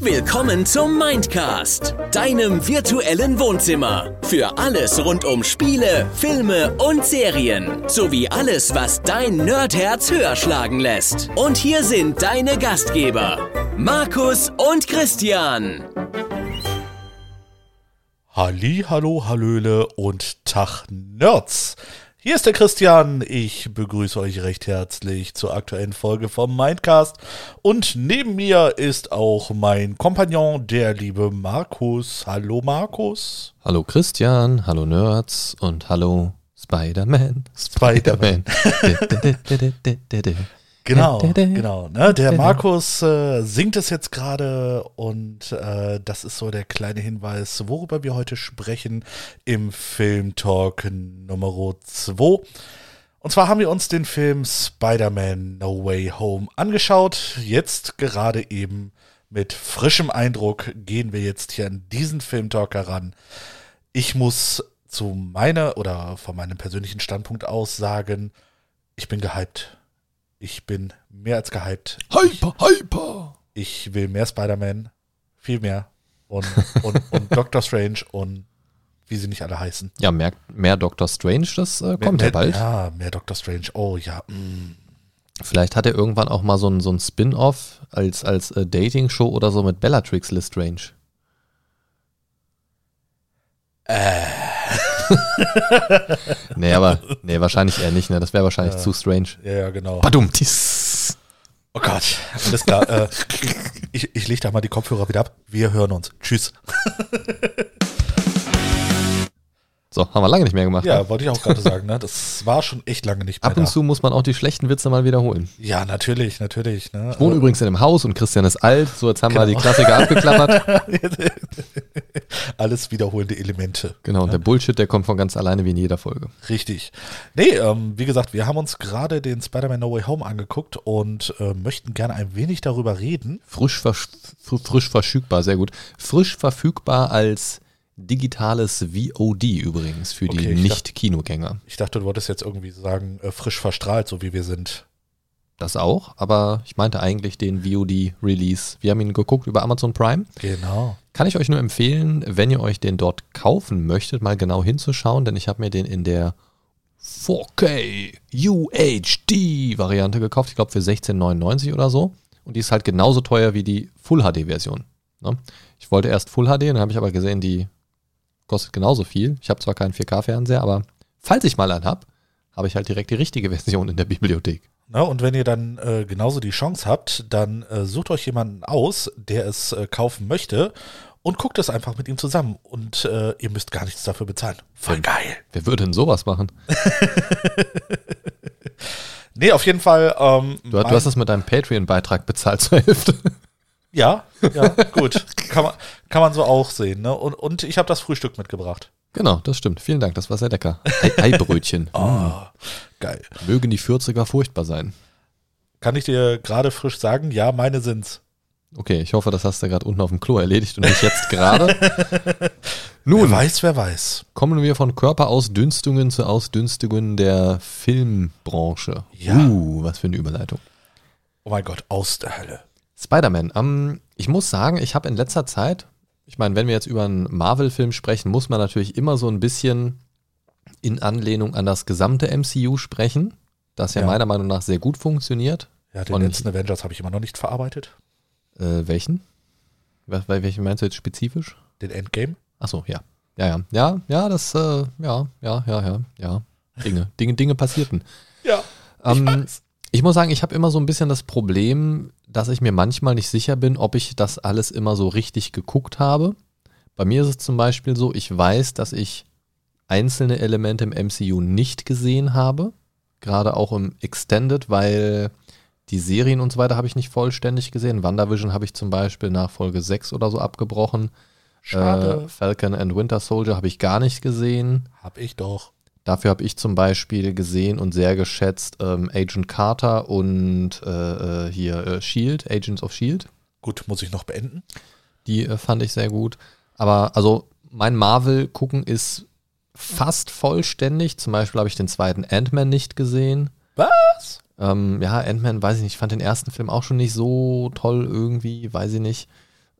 Willkommen zum Mindcast, deinem virtuellen Wohnzimmer. Für alles rund um Spiele, Filme und Serien. Sowie alles, was dein Nerdherz höher schlagen lässt. Und hier sind deine Gastgeber, Markus und Christian. Halli, hallo, hallöle und Tag Nerds. Hier ist der Christian. Ich begrüße euch recht herzlich zur aktuellen Folge vom Mindcast. Und neben mir ist auch mein Kompagnon, der liebe Markus. Hallo Markus. Hallo Christian, hallo Nerds und hallo Spider-Man. Spider-Man. Genau, genau. Ne? Der Markus äh, singt es jetzt gerade und äh, das ist so der kleine Hinweis, worüber wir heute sprechen im Film-Talk Nummer 2. Und zwar haben wir uns den Film Spider-Man No Way Home angeschaut. Jetzt gerade eben mit frischem Eindruck gehen wir jetzt hier an diesen Film-Talk heran. Ich muss zu meiner oder von meinem persönlichen Standpunkt aus sagen, ich bin gehypt ich bin mehr als gehypt. Hyper, hyper! Ich will mehr Spider-Man. Viel mehr. Und, und, und Doctor Strange und wie sie nicht alle heißen. Ja, mehr, mehr Doctor Strange, das äh, kommt mehr, ja bald. Ja, mehr Doctor Strange. Oh ja. Mm. Vielleicht hat er irgendwann auch mal so ein, so ein Spin-off als, als äh, Dating-Show oder so mit Bellatrix Lestrange. Äh. nee, aber nee, wahrscheinlich eher nicht, ne? Das wäre wahrscheinlich ja. zu strange. Ja, ja, genau. Badum. Oh Gott, alles klar. äh, ich ich lege da mal die Kopfhörer wieder ab. Wir hören uns. Tschüss. So, haben wir lange nicht mehr gemacht. Ja, ne? wollte ich auch gerade sagen. Ne? Das war schon echt lange nicht mehr. Ab und da. zu muss man auch die schlechten Witze mal wiederholen. Ja, natürlich, natürlich. Ne? Ich wohne äh, übrigens in einem Haus und Christian ist alt. So, jetzt haben genau. wir die Klassiker abgeklappert. Alles wiederholende Elemente. Genau, und ne? der Bullshit, der kommt von ganz alleine wie in jeder Folge. Richtig. Nee, ähm, wie gesagt, wir haben uns gerade den Spider-Man No Way Home angeguckt und äh, möchten gerne ein wenig darüber reden. Frisch, frisch verfügbar, sehr gut. Frisch verfügbar als digitales VOD übrigens für okay, die Nicht-Kinogänger. Ich dachte, du wolltest jetzt irgendwie sagen, äh, frisch verstrahlt, so wie wir sind. Das auch, aber ich meinte eigentlich den VOD-Release. Wir haben ihn geguckt über Amazon Prime. Genau. Kann ich euch nur empfehlen, wenn ihr euch den dort kaufen möchtet, mal genau hinzuschauen, denn ich habe mir den in der 4K UHD-Variante gekauft. Ich glaube für 16,99 oder so. Und die ist halt genauso teuer wie die Full HD-Version. Ne? Ich wollte erst Full HD, dann habe ich aber gesehen, die kostet genauso viel. Ich habe zwar keinen 4K-Fernseher, aber falls ich mal einen habe, habe ich halt direkt die richtige Version in der Bibliothek. Na, und wenn ihr dann äh, genauso die Chance habt, dann äh, sucht euch jemanden aus, der es äh, kaufen möchte und guckt es einfach mit ihm zusammen. Und äh, ihr müsst gar nichts dafür bezahlen. Voll wer, geil. Wer würde denn sowas machen? nee, auf jeden Fall. Ähm, du, du hast das mit deinem Patreon-Beitrag bezahlt zur Hälfte. Ja, ja, gut. kann, man, kann man so auch sehen. Ne? Und, und ich habe das Frühstück mitgebracht. Genau, das stimmt. Vielen Dank, das war sehr lecker. Ei Eibrötchen. oh, mm. geil. Mögen die 40er furchtbar sein. Kann ich dir gerade frisch sagen? Ja, meine sind's. Okay, ich hoffe, das hast du gerade unten auf dem Klo erledigt und nicht jetzt gerade. Nun, wer weiß, wer weiß. Kommen wir von Körperausdünstungen zu Ausdünstungen der Filmbranche. Ja. Uh, was für eine Überleitung. Oh mein Gott, aus der Hölle. Spider-Man. Ähm, ich muss sagen, ich habe in letzter Zeit, ich meine, wenn wir jetzt über einen Marvel-Film sprechen, muss man natürlich immer so ein bisschen in Anlehnung an das gesamte MCU sprechen, das ja, ja. meiner Meinung nach sehr gut funktioniert. Ja, den Und letzten Avengers habe ich immer noch nicht verarbeitet. Äh, welchen? welchen meinst du jetzt spezifisch? Den Endgame. Achso, ja. Ja, ja. Ja, ja, das, äh, ja, ja, ja, ja, ja. Dinge, Dinge, Dinge passierten. Ja. Ähm, ich, muss sagen, ich habe immer so ein bisschen das Problem, dass ich mir manchmal nicht sicher bin, ob ich das alles immer so richtig geguckt habe. Bei mir ist es zum Beispiel so, ich weiß, dass ich einzelne Elemente im MCU nicht gesehen habe. Gerade auch im Extended, weil die Serien und so weiter habe ich nicht vollständig gesehen. WandaVision habe ich zum Beispiel nach Folge 6 oder so abgebrochen. Schade. Äh, Falcon and Winter Soldier habe ich gar nicht gesehen. Hab ich doch. Dafür habe ich zum Beispiel gesehen und sehr geschätzt ähm, Agent Carter und äh, äh, hier äh, Shield, Agents of Shield. Gut, muss ich noch beenden. Die äh, fand ich sehr gut. Aber also mein Marvel-Gucken ist fast vollständig. Zum Beispiel habe ich den zweiten Ant-Man nicht gesehen. Was? Ähm, ja, Ant-Man, weiß ich nicht, ich fand den ersten Film auch schon nicht so toll irgendwie, weiß ich nicht.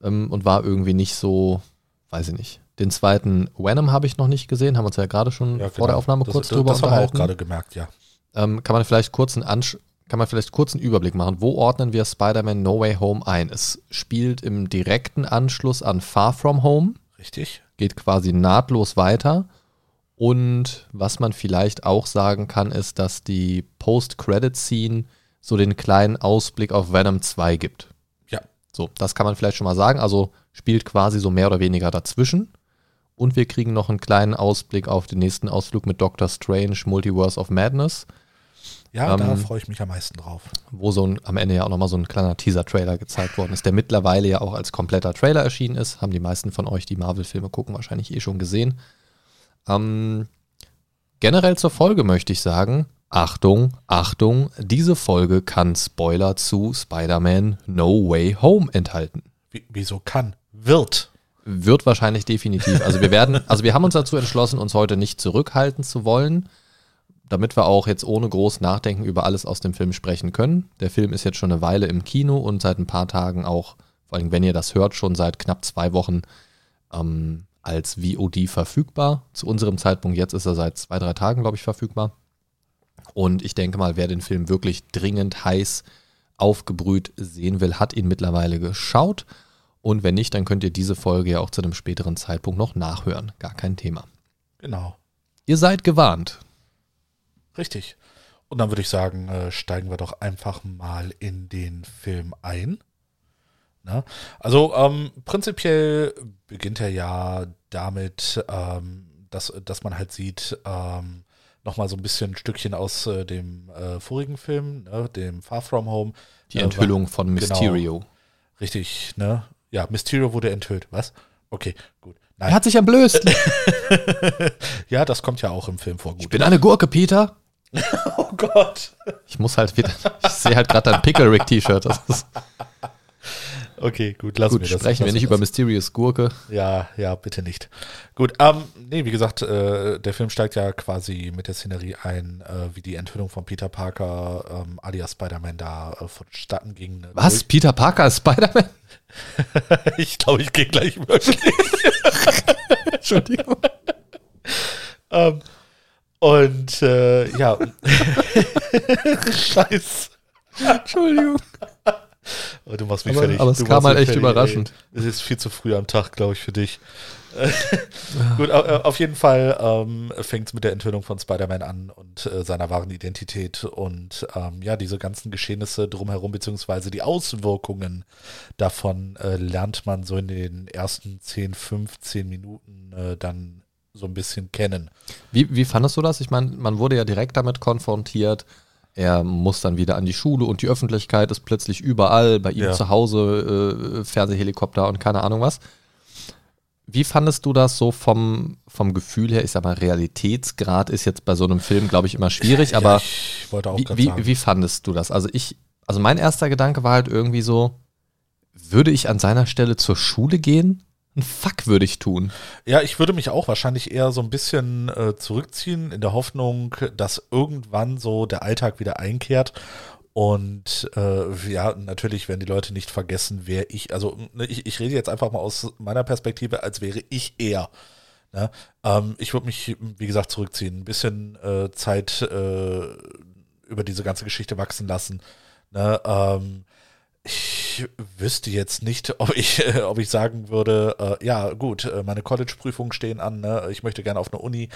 Ähm, und war irgendwie nicht so, weiß ich nicht. Den zweiten Venom habe ich noch nicht gesehen, haben wir uns ja gerade schon Ja, vor der genau. Aufnahme das, kurz das, drüber Das haben wir auch unterhalten. gerade gemerkt, ja. Ähm, kann man vielleicht kurz einen Ansch kann man vielleicht kurz einen Überblick machen. Wo ordnen wir Spider-Man No Way Home ein? Es spielt im direkten Anschluss an Far From Home, Richtig? geht quasi nahtlos weiter. Und was man vielleicht auch sagen kann, ist, dass die Post-Credit-Scene so den kleinen Ausblick auf Venom 2 gibt. Ja. So, das kann man vielleicht schon mal sagen. Also spielt quasi so mehr oder weniger dazwischen. Und wir kriegen noch einen kleinen Ausblick auf den nächsten Ausflug mit Doctor Strange, Multiverse of Madness Ja, da Ähm, freue ich mich am meisten drauf. wo so ein, am Ende ja auch nochmal so ein kleiner Teaser-Trailer gezeigt worden ist, der mittlerweile ja auch als kompletter Trailer erschienen ist. Haben die meisten von euch, die Marvel-Filme gucken, wahrscheinlich eh schon gesehen. Ähm, generell zur Folge möchte ich sagen, Achtung, Achtung, diese Folge kann Spoiler zu Spider-Man No Way Home enthalten. Wie, wieso kann? Wird. Wird wahrscheinlich definitiv. Also wir werden, also wir haben uns dazu entschlossen, uns heute nicht zurückhalten zu wollen, damit wir auch jetzt ohne groß Nachdenken über alles aus dem Film sprechen können. Der Film ist jetzt schon eine Weile im Kino und seit ein paar Tagen auch, vor allem wenn ihr das hört, schon seit knapp zwei Wochen ähm, als VOD verfügbar. Zu unserem Zeitpunkt jetzt ist er seit zwei, drei Tagen, glaube ich, verfügbar. Und ich denke mal, wer den Film wirklich dringend heiß aufgebrüht sehen will, hat ihn mittlerweile geschaut. Und wenn nicht, dann könnt ihr diese Folge ja auch zu einem späteren Zeitpunkt noch nachhören. Gar kein Thema. Genau. Ihr seid gewarnt. Richtig. Und dann würde ich sagen, äh, steigen wir doch einfach mal in den Film ein. Ne? Also ähm, prinzipiell beginnt er ja damit, ähm, dass, dass man halt sieht, ähm, nochmal so ein bisschen ein Stückchen aus äh, dem äh, vorigen Film, ne, dem Far From Home. Die Äh, Enthüllung von genau. Mysterio. Richtig, ne? Ja, Mysterio wurde enthüllt. Was? Okay, gut. Er Nein. hat sich entblößt. ja, das kommt ja auch im Film vor. Ich Gut. bin eine Gurke, Peter. Oh Gott. Ich muss halt wieder. Ich sehe halt gerade dein Pickle Rick T-Shirt. Das ist Okay, gut, lassen gut. das. Sprechen wir nicht über Mysterious Gurke. Ja, ja, bitte nicht. Gut, ähm, nee, wie gesagt, äh, der Film steigt ja quasi mit der Szenerie ein, äh, wie die Enthüllung von Peter Parker ähm, alias Spider-Man da äh, vonstatten ging. Was? Peter Parker ist Spider-Man? ich glaube, ich gehe gleich wirklich. Entschuldigung. ähm, und äh, ja. Scheiß. Entschuldigung. Oh, du machst mich Aber- fertig. aber es du kam halt echt fertig, überraschend. Es ist viel zu früh am Tag, glaube ich, für dich. Gut, äh, auf jeden Fall ähm, fängt es mit der Enthüllung von Spider-Man an und äh, seiner wahren Identität und ähm, ja, diese ganzen Geschehnisse drumherum, beziehungsweise die Auswirkungen davon äh, lernt man so in den ersten 10, 15 Minuten äh, dann so ein bisschen kennen. Wie, wie fandest du das? Ich meine, man wurde ja direkt damit konfrontiert. Er muss dann wieder an die Schule und die Öffentlichkeit ist plötzlich überall, bei ihm Ja. zu Hause, äh, Fernsehhelikopter und keine Ahnung was. Wie fandest du das so vom, vom Gefühl her? Ich sag mal, Realitätsgrad ist jetzt bei so einem Film, glaube ich, immer schwierig, ja, aber ich wollte auch wie, wie, sagen. wie fandest du das? Also ich, also mein erster Gedanke war halt irgendwie so, würde ich an seiner Stelle zur Schule gehen? Ein Fuck würde ich tun. Ja, ich würde mich auch wahrscheinlich eher so ein bisschen äh, zurückziehen, in der Hoffnung, dass irgendwann so der Alltag wieder einkehrt. Und äh, ja, natürlich werden die Leute nicht vergessen, wer ich, also ne, ich, ich rede jetzt einfach mal aus meiner Perspektive, als wäre ich er. Ne? Ähm, ich würde mich, wie gesagt, zurückziehen, ein bisschen äh, Zeit äh, über diese ganze Geschichte wachsen lassen. Ne? Ähm, ich wüsste jetzt nicht, ob ich, äh, ob ich sagen würde, äh, ja gut, äh, meine College-Prüfungen stehen an, ne? ich möchte gerne auf eine Uni.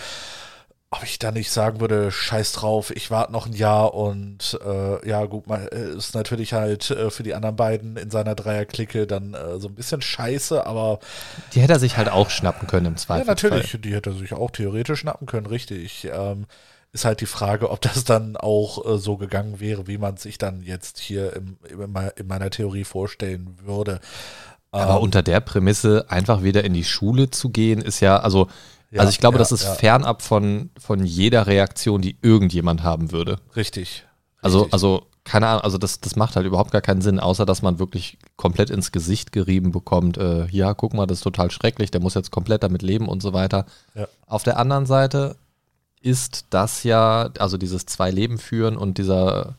Ob ich dann nicht sagen würde, scheiß drauf, ich warte noch ein Jahr und äh, ja gut, mal, äh, ist natürlich halt äh, für die anderen beiden in seiner Dreierklicke dann so ein bisschen scheiße, aber Die hätte er sich halt auch schnappen können im ja, Zweifel. natürlich, die hätte er sich auch theoretisch schnappen können, richtig. Ähm, ist halt die Frage, ob das dann auch äh, so gegangen wäre, wie man sich dann jetzt hier im, in, mei- in meiner Theorie vorstellen würde. Aber Ähm, unter der Prämisse, einfach wieder in die Schule zu gehen, ist ja, also, Ja, also ich glaube, ja, das ist ja. fernab von, von jeder Reaktion, die irgendjemand haben würde. richtig. Also, richtig. also, keine Ahnung, also das, das macht halt überhaupt gar keinen Sinn, außer dass man wirklich komplett ins Gesicht gerieben bekommt, äh, ja, guck mal, das ist total schrecklich, der muss jetzt komplett damit leben und so weiter. Ja. Auf der anderen Seite ist das ja, also dieses Zwei-Leben führen und dieser,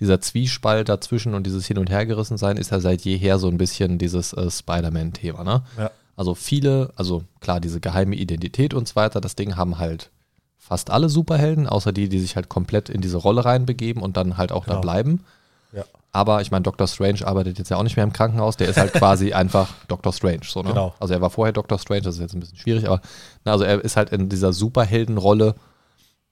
dieser Zwiespalt dazwischen und dieses Hin- und Hergerissen sein ist ja seit jeher so ein bisschen dieses äh, Spider-Man-Thema, ne? Ja. Also viele, also klar, diese geheime Identität und so weiter, das Ding haben halt fast alle Superhelden, außer die, die sich halt komplett in diese Rolle reinbegeben und dann halt auch Genau. da bleiben. Ja. Aber ich meine, Doctor Strange arbeitet jetzt ja auch nicht mehr im Krankenhaus, der ist halt quasi einfach Doctor Strange. So, ne? Genau. Also er war vorher Doctor Strange, das ist jetzt ein bisschen schwierig, aber na, also er ist halt in dieser Superheldenrolle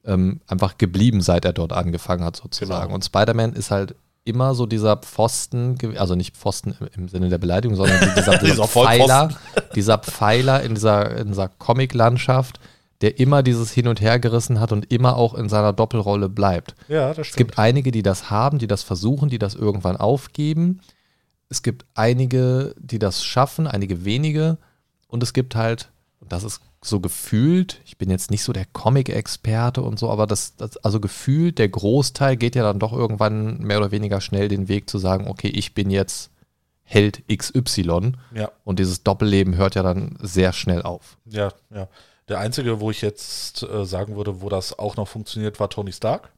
ähm, einfach geblieben, seit er dort angefangen hat, sozusagen. Genau. Und Spider-Man ist halt immer so dieser Pfosten, also nicht Pfosten im, Sinne der Beleidigung, sondern dieser, dieser, Dieser Pfeiler, dieser Pfeiler in dieser, in dieser Comic-Landschaft, der immer dieses Hin und Her gerissen hat und immer auch in seiner Doppelrolle bleibt. Ja, das Es stimmt. gibt einige, die das haben, die das versuchen, die das irgendwann aufgeben. Es gibt einige, die das schaffen, einige wenige. Und es gibt halt, und das ist so gefühlt, ich bin jetzt nicht so der Comic-Experte und so, aber das, das, also gefühlt, der Großteil geht ja dann doch irgendwann mehr oder weniger schnell den Weg zu sagen, okay, ich bin jetzt Held XY. ja, Und dieses Doppelleben hört ja dann sehr schnell auf. ja, ja. Der einzige, wo ich jetzt äh, sagen würde, wo das auch noch funktioniert, war Tony Stark.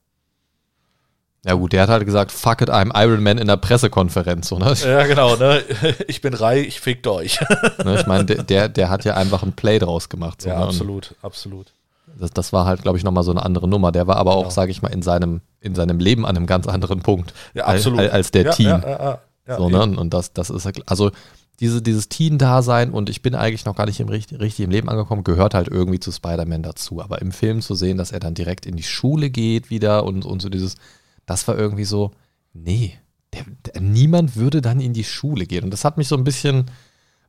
Ja gut, der hat halt gesagt, fuck it, I'm Iron Man in der Pressekonferenz. Ne? Ja, genau, ne? Ich bin Rai, ich fickt euch. Ne, Ich meine, der- der, hat ja einfach ein Play draus gemacht. So, ja, ne? Und absolut, absolut. Das, das war halt, glaube ich, nochmal so eine andere Nummer. Der war aber auch, Genau. sage ich mal, in seinem, in seinem Leben an einem ganz anderen Punkt Ja, absolut. al- als der ja, Teen. Ja, ja, so, ne? Und das, das ist also diese, dieses Teen-Dasein und ich bin eigentlich noch gar nicht im, richtig, richtig im Leben angekommen, gehört halt irgendwie zu Spider-Man dazu. Aber im Film zu sehen, dass er dann direkt in die Schule geht wieder und, und so dieses, das war irgendwie so, nee, der, der, niemand würde dann in die Schule gehen. Und das hat mich so ein bisschen,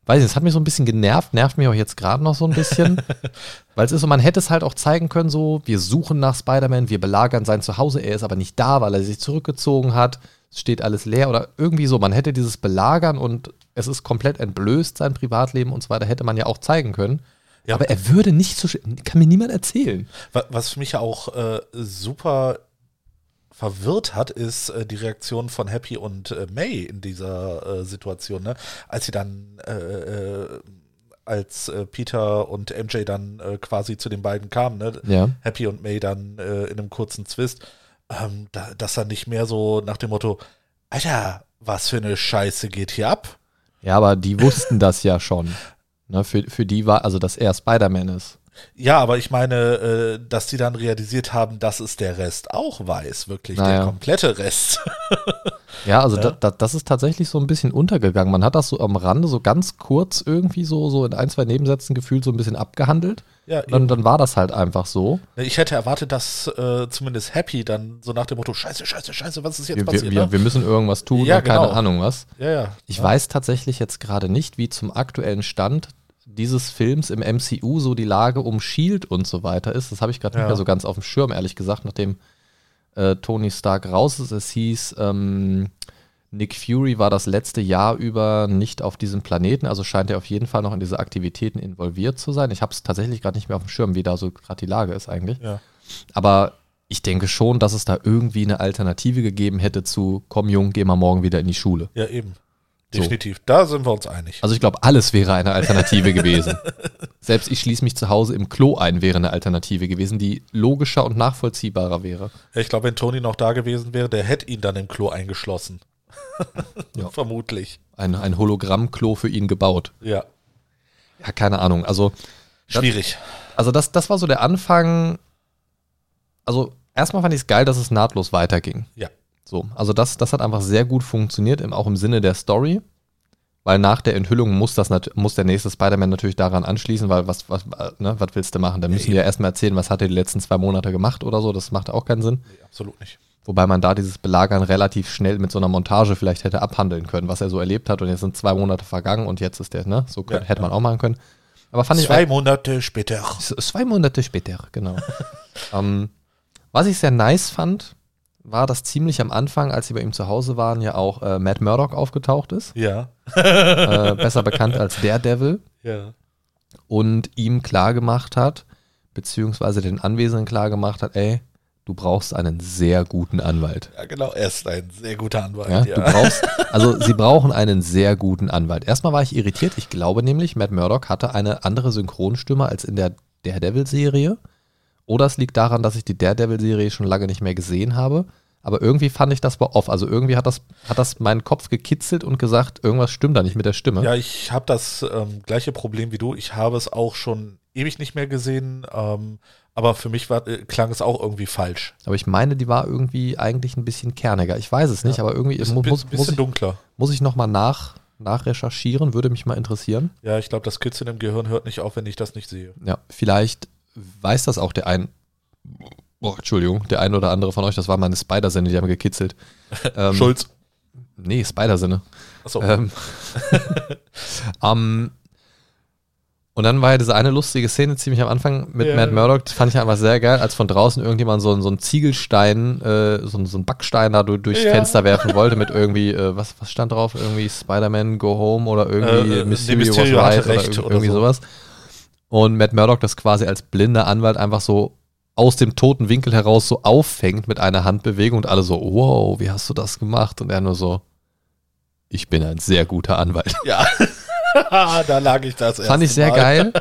weiß nicht, das hat mich so ein bisschen genervt, nervt mich auch jetzt gerade noch so ein bisschen. Weil es ist so, man hätte es halt auch zeigen können, so, wir suchen nach Spider-Man, wir belagern sein Zuhause, er ist aber nicht da, weil er sich zurückgezogen hat, es steht alles leer oder irgendwie so. Man hätte dieses Belagern und es ist komplett entblößt, sein Privatleben und so weiter, hätte man ja auch zeigen können. Ja. Aber er würde nicht so, kann mir niemand erzählen. Wa- Was mich auch äh, super verwirrt hat, ist äh, die Reaktion von Happy und äh, May in dieser äh, Situation, ne? Als sie dann, äh, äh, als äh, Peter und MJ dann quasi zu den beiden kamen, ne? Ja. Happy und May dann in einem kurzen Zwist, ähm, da, dass dann nicht mehr so nach dem Motto, Alter, was für eine Scheiße geht hier ab? Ja, aber die wussten das ja schon. Ne, für, für die war, also dass er Spider-Man ist. Ja, aber ich meine, äh, dass die dann realisiert haben, dass es der Rest auch weiß, wirklich Naja. der komplette Rest. Ja, also Ja. Da, da, das ist tatsächlich so ein bisschen untergegangen. Man hat das so am Rande so ganz kurz irgendwie so, so in ein, zwei Nebensätzen gefühlt so ein bisschen abgehandelt. Ja, Dann, dann war das halt einfach so. Ich hätte erwartet, dass äh, zumindest Happy dann so nach dem Motto, scheiße, scheiße, scheiße, was ist jetzt Wir, passiert? wir, ne? wir müssen irgendwas tun, Ja, keine genau. Ahnung was. ja, ja. Ich ja. weiß tatsächlich jetzt gerade nicht, wie zum aktuellen Stand dieses Films im MCU so die Lage um Shield und so weiter ist. Das habe ich gerade Ja. nicht mehr so ganz auf dem Schirm, ehrlich gesagt, nachdem äh, Tony Stark raus ist. Es hieß, ähm, Nick Fury war das letzte Jahr über nicht auf diesem Planeten, also scheint er auf jeden Fall noch in diese Aktivitäten involviert zu sein. Ich habe es tatsächlich gerade nicht mehr auf dem Schirm, wie da so gerade die Lage ist eigentlich. Ja. Aber ich denke schon, dass es da irgendwie eine Alternative gegeben hätte zu, komm Jung, geh mal morgen wieder in die Schule. ja, eben. So. Definitiv. Da sind wir uns einig. Also ich glaube, alles wäre eine Alternative gewesen. Selbst ich schließe mich zu Hause im Klo ein, wäre eine Alternative gewesen, die logischer und nachvollziehbarer wäre. Ich glaube, wenn Tony noch da gewesen wäre, der hätte ihn dann im Klo eingeschlossen. Ja. Vermutlich. Ein, ein Hologramm-Klo für ihn gebaut. Ja. Ja, keine Ahnung. Also, Schwierig. also das, das war so der Anfang. Also erstmal fand ich es geil, dass es nahtlos weiterging. Ja. So, also das, das hat einfach sehr gut funktioniert, im, auch im Sinne der Story. Weil nach der Enthüllung muss, das muss der nächste Spider-Man natürlich daran anschließen, weil was, was, äh, ne, was willst du machen? Da müssen die ja erstmal erzählen, was hat er die letzten zwei Monate gemacht oder so. Das macht auch keinen Sinn. Nee, absolut nicht. Wobei man da dieses Belagern relativ schnell mit so einer Montage vielleicht hätte abhandeln können, was er so erlebt hat. Und jetzt sind zwei Monate vergangen und jetzt ist der, ne? So könnt, Ja, hätte man auch machen können. Aber fand ich Zwei Monate später. Zwei Monate später, genau. ähm, was ich sehr nice fand, war, dass ziemlich am Anfang, als sie bei ihm zu Hause waren, ja auch äh, Matt Murdock aufgetaucht ist. Ja. äh, besser bekannt als Daredevil. Ja. Und ihm klargemacht hat, beziehungsweise den Anwesenden klargemacht hat, ey, du brauchst einen sehr guten Anwalt. Ja, genau. Er ist ein sehr guter Anwalt. Ja, Ja. Du brauchst, also sie brauchen einen sehr guten Anwalt. Erstmal war ich irritiert. Ich glaube nämlich, Matt Murdock hatte eine andere Synchronstimme als in der Daredevil-Serie. Oder es liegt daran, dass ich die Daredevil-Serie schon lange nicht mehr gesehen habe. Aber irgendwie fand ich das war off. Also irgendwie hat das, hat das meinen Kopf gekitzelt und gesagt, irgendwas stimmt da nicht mit der Stimme. Ja, ich habe das ähm, gleiche Problem wie du. Ich habe es auch schon ewig nicht mehr gesehen. Ähm, aber für mich war, äh, klang es auch irgendwie falsch. Aber ich meine, die war irgendwie eigentlich ein bisschen kerniger. Ich weiß es nicht, aber irgendwie Bisschen, mu- muss, bisschen muss, ich, dunkler. muss ich nochmal nach, nachrecherchieren, würde mich mal interessieren. Ja, ich glaube, das Kitzeln im Gehirn hört nicht auf, wenn ich das nicht sehe. Ja, vielleicht weiß das auch der ein, oh, Entschuldigung, der ein oder andere von euch, das war meine Spider-Sinne, die haben gekitzelt. Ähm, Schulz. Nee, Spider-Sinne. Achso. Ähm, ähm, und dann war ja diese eine lustige Szene ziemlich am Anfang mit Ja. Matt Murdock, das fand ich einfach sehr geil, als von draußen irgendjemand so, ein- so einen Ziegelstein, äh, so, ein- so einen Backstein da du- durchs Ja. Fenster werfen wollte mit irgendwie, äh, was, was stand drauf? Irgendwie Spider-Man Go Home oder irgendwie Äh, äh, Mysterio, Mysterio was right oder oder irgendwie so. sowas. Und Matt Murdock das quasi als blinder Anwalt einfach so aus dem toten Winkel heraus so auffängt mit einer Handbewegung und alle so, wow, wie hast du das gemacht? Und er nur so, ich bin ein sehr guter Anwalt. Ja. da lag ich das Fand ich sehr Mal. geil.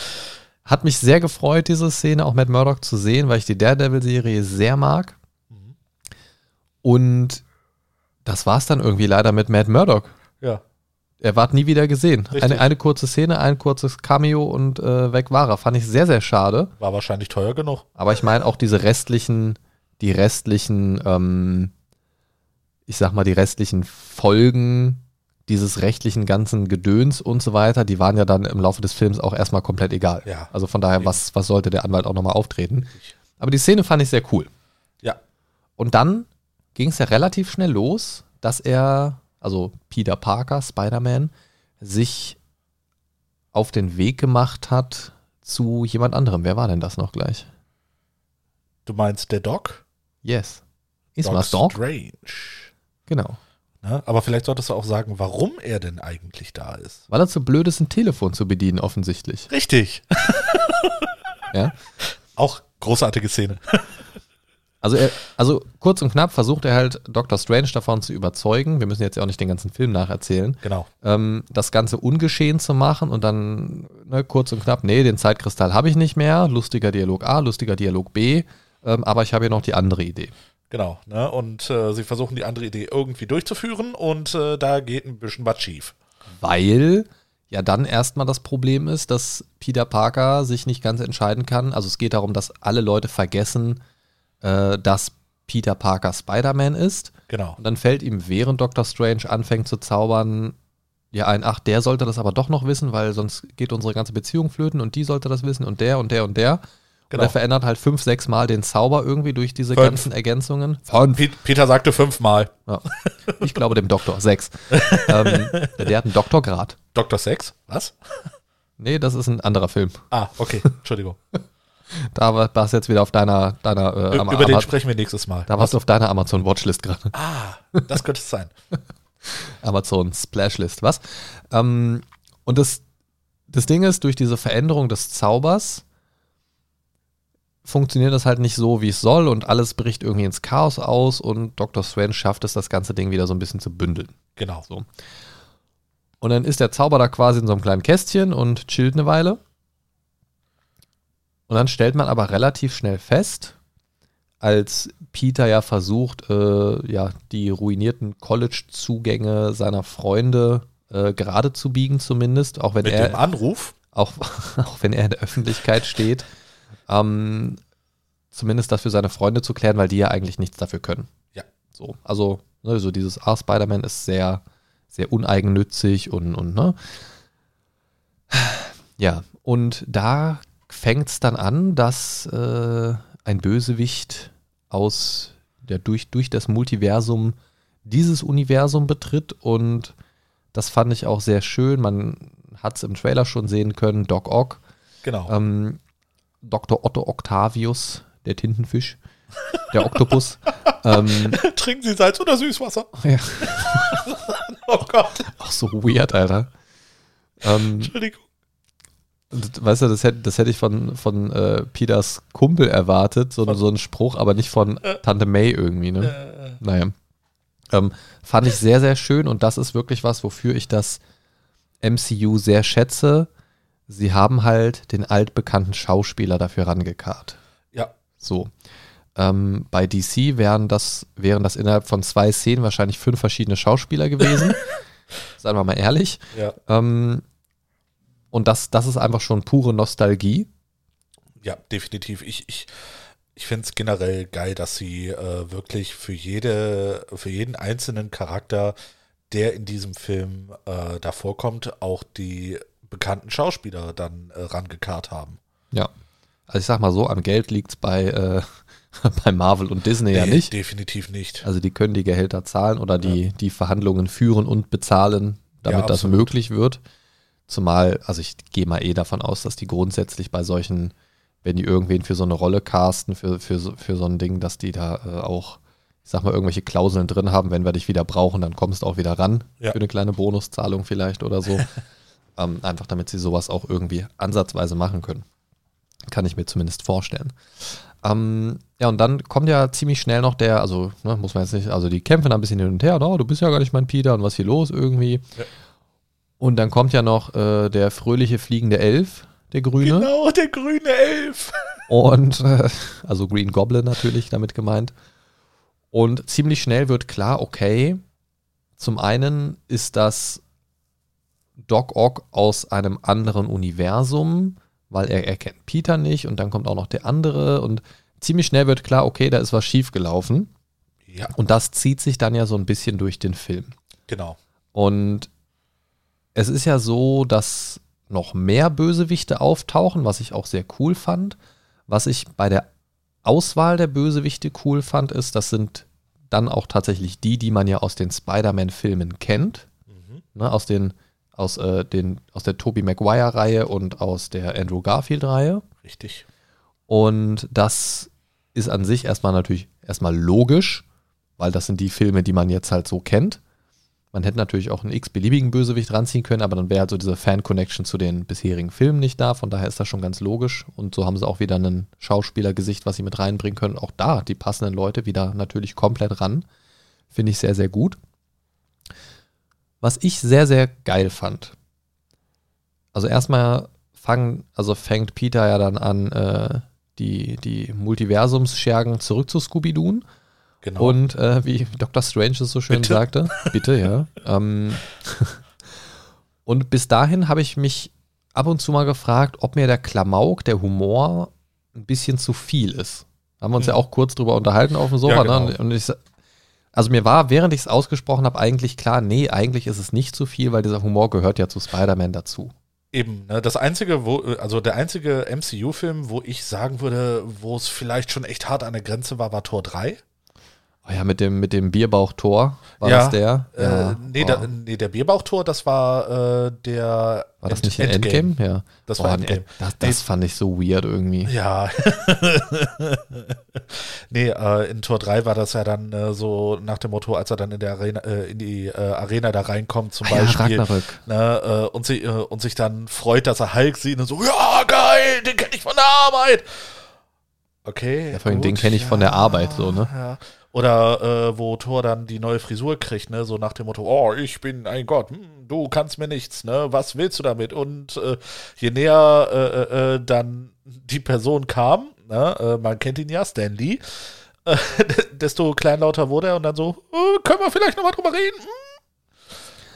Hat mich sehr gefreut, diese Szene, auch Matt Murdock zu sehen, weil ich die Daredevil-Serie sehr mag. Mhm. Und das war's dann irgendwie leider mit Matt Murdock. Ja. Er ward nie wieder gesehen. Richtig. Eine, eine kurze Szene, ein kurzes Cameo und äh, weg war er. Fand ich sehr, sehr schade. War wahrscheinlich teuer genug. Aber ich meine auch diese restlichen, die restlichen, ähm, ich sag mal, die restlichen Folgen dieses rechtlichen ganzen Gedöns und so weiter, die waren ja dann im Laufe des Films auch erstmal komplett egal. Ja. Also von daher, was, was sollte der Anwalt auch nochmal auftreten? Aber die Szene fand ich sehr cool. Ja. Und dann ging es ja relativ schnell los, dass er, also Peter Parker, Spider-Man, sich auf den Weg gemacht hat zu jemand anderem. Wer war denn das noch gleich? Du meinst der Doc? Yes. Ist Doc? Strange. Genau. Ne? Aber vielleicht solltest du auch sagen, warum er denn eigentlich da ist. Weil er zu blöd ist, ein Telefon zu bedienen, offensichtlich. Richtig. Ja. Auch großartige Szene. Also, er, also kurz und knapp versucht er halt Dr. Strange davon zu überzeugen, wir müssen jetzt ja auch nicht den ganzen Film nacherzählen, Genau. ähm, das Ganze ungeschehen zu machen und dann ne, kurz und knapp, nee, den Zeitkristall habe ich nicht mehr, lustiger Dialog A, lustiger Dialog B, ähm, aber ich habe hier noch die andere Idee. Genau. Ne? Und äh, sie versuchen die andere Idee irgendwie durchzuführen und äh, da geht ein bisschen was schief. Weil ja dann erstmal das Problem ist, dass Peter Parker sich nicht ganz entscheiden kann. Also es geht darum, dass alle Leute vergessen, äh, dass Peter Parker Spider-Man ist. Genau. Und dann fällt ihm, während Dr. Strange anfängt zu zaubern, ja ein, ach, der sollte das aber doch noch wissen, weil sonst geht unsere ganze Beziehung flöten und die sollte das wissen und der und der und der. Genau. Und er verändert halt fünf, sechs Mal den Zauber irgendwie durch diese Fünf. ganzen Ergänzungen. Fünf. Pe- Peter sagte fünfmal. Ja. Ich glaube dem Doktor. Sechs. ähm, der hat einen Doktorgrad. Dr. Sex? Was? Nee, das ist ein anderer Film. Ah, okay. Entschuldigung. Da war- warst du jetzt wieder auf deiner, deiner äh, Ü- Ama- Über den sprechen wir nächstes Mal. da warst du auf deiner Amazon Watchlist gerade. Ah, das könnte es sein. Amazon Splashlist, was? Ähm, und das, das Ding ist, durch diese Veränderung des Zaubers funktioniert das halt nicht so, wie es soll und alles bricht irgendwie ins Chaos aus und Dr. Strange schafft es, das ganze Ding wieder so ein bisschen zu bündeln. Genau. So. Und dann ist der Zauber da quasi in so einem kleinen Kästchen und chillt eine Weile. Und dann stellt man aber relativ schnell fest, als Peter ja versucht, äh, ja, die ruinierten College-Zugänge seiner Freunde äh, gerade zu biegen, zumindest, auch wenn Mit er dem Anruf. auch, auch wenn er in der Öffentlichkeit steht, ähm, zumindest das für seine Freunde zu klären, weil die ja eigentlich nichts dafür können. Ja. So, also, ne, so dieses, ah, Spider-Man ist sehr, sehr uneigennützig und, und, ne? Ja, und da fängt es dann an, dass äh, ein Bösewicht aus der durch, durch das Multiversum dieses Universum betritt und das fand ich auch sehr schön. Man hat es im Trailer schon sehen können, Doc Ock, Genau. ähm, Dr. Otto Octavius, der Tintenfisch, der Oktopus. ähm, Trinken Sie Salz oder Süßwasser? ja, Oh Gott. auch so weird, Alter. Ähm, Entschuldigung. Weißt du, das hätte, das hätte ich von, von äh, Peters Kumpel erwartet, so, so ein Spruch, aber nicht von Tante May irgendwie, ne? Äh, Naja. Ähm, fand ich sehr, sehr schön und das ist wirklich was, wofür ich das MCU sehr schätze. Sie haben halt den altbekannten Schauspieler dafür rangekarrt. ja. So. Ähm, bei DC wären das, wären das innerhalb von zwei Szenen wahrscheinlich fünf verschiedene Schauspieler gewesen. Seien wir mal ehrlich. Ja. Ähm, und das, das ist einfach schon pure Nostalgie. Ja, definitiv. Ich, ich, ich finde es generell geil, dass sie äh, wirklich für jede, für jeden einzelnen Charakter, der in diesem Film äh, da vorkommt, auch die bekannten Schauspieler dann äh, rangekarrt haben. Ja. Also ich sag mal so, an Geld liegt es bei, äh, bei Marvel und Disney nee, ja nicht. Definitiv nicht. Also die können die Gehälter zahlen oder die, ja. die Verhandlungen führen und bezahlen, damit ja, das möglich wird. Zumal, also ich gehe mal eh davon aus, dass die grundsätzlich bei solchen wenn die irgendwen für so eine Rolle casten, für, für, für so ein Ding, dass die da äh, auch, ich sag mal, irgendwelche Klauseln drin haben, wenn wir dich wieder brauchen, dann kommst du auch wieder ran ja. für eine kleine Bonuszahlung vielleicht oder so. ähm, einfach damit sie sowas auch irgendwie ansatzweise machen können. Kann ich mir zumindest vorstellen. Ähm, ja, und dann kommt ja ziemlich schnell noch der, also ne, muss man jetzt nicht, also die kämpfen da ein bisschen hin und her, oh, du bist ja gar nicht mein Peter und was hier los irgendwie. Ja. Und dann kommt ja noch äh, der fröhliche fliegende Elf, der Grüne. Genau, der grüne Elf. Und, äh, also Green Goblin natürlich damit gemeint. Und ziemlich schnell wird klar, okay, zum einen ist das Doc Ock aus einem anderen Universum, weil er erkennt Peter nicht und dann kommt auch noch der andere und ziemlich schnell wird klar, okay, da ist was schiefgelaufen. Ja. Und das zieht sich dann ja so ein bisschen durch den Film. Genau. Und es ist ja so, dass noch mehr Bösewichte auftauchen, was ich auch sehr cool fand. Was ich bei der Auswahl der Bösewichte cool fand, ist, das sind dann auch tatsächlich die, die man ja aus den Spider-Man-Filmen kennt. Mhm. Ne, aus den, aus, äh, den, aus der Tobey Maguire-Reihe und aus der Andrew Garfield-Reihe. Richtig. Und das ist an sich erstmal natürlich erstmal logisch, weil das sind die Filme, die man jetzt halt so kennt. Man hätte natürlich auch einen x-beliebigen Bösewicht ranziehen können, aber dann wäre halt so diese Fan-Connection zu den bisherigen Filmen nicht da. Von daher ist das schon ganz logisch. Und so haben sie auch wieder ein Schauspielergesicht, was sie mit reinbringen können. Auch da die passenden Leute wieder natürlich komplett ran. Finde ich sehr, sehr gut. Was ich sehr, sehr geil fand. Also erstmal fangen, also fängt Peter ja dann an, äh, die, die Multiversumsschergen zurück zu Scooby-Doo Genau. Und äh, wie Dr. Strange es so schön bitte? sagte, bitte, ja. ähm, und bis dahin habe ich mich ab und zu mal gefragt, ob mir der Klamauk, der Humor ein bisschen zu viel ist. Haben wir uns hm. ja auch kurz drüber unterhalten auf dem Sofa. Ja, ne? genau. ne? Und ich, also mir war, während ich es ausgesprochen habe, eigentlich klar, nee, eigentlich ist es nicht zu viel, weil dieser Humor gehört ja zu Spider-Man dazu. Eben, ne, das einzige, wo, also der einzige MCU-Film, wo ich sagen würde, wo es vielleicht schon echt hart an der Grenze war, war Tor 3. Oh ja, mit dem, mit dem Bierbauchtor war ja, das der? Äh, ja. nee, oh. da, nee, der Bierbauchtor, das war äh, der. War das End nicht ein Endgame? Endgame? Ja. Das war Endgame. Das, das nee. fand ich so weird irgendwie. Ja. nee, äh, in Tor 3 war das ja dann äh, so nach dem Motto, als er dann in, der Arena, äh, in die äh, Arena da reinkommt, zum ah, Beispiel. Ja, ne, und, sie, und sich dann freut, dass er Hulk sieht und so, ja, geil, den kenne ich von der Arbeit. Okay. Ja, vor allem den kenne ich ja, von der Arbeit, so, ne? Ja. Oder äh, wo Thor dann die neue Frisur kriegt, ne? So nach dem Motto, oh, ich bin ein Gott, hm, du kannst mir nichts, ne? Was willst du damit? Und äh, je näher äh, äh, äh dann die Person kam, ne? Äh, man kennt ihn ja, Stan Lee, desto kleinlauter wurde er und dann so, können wir vielleicht nochmal drüber reden? Hm?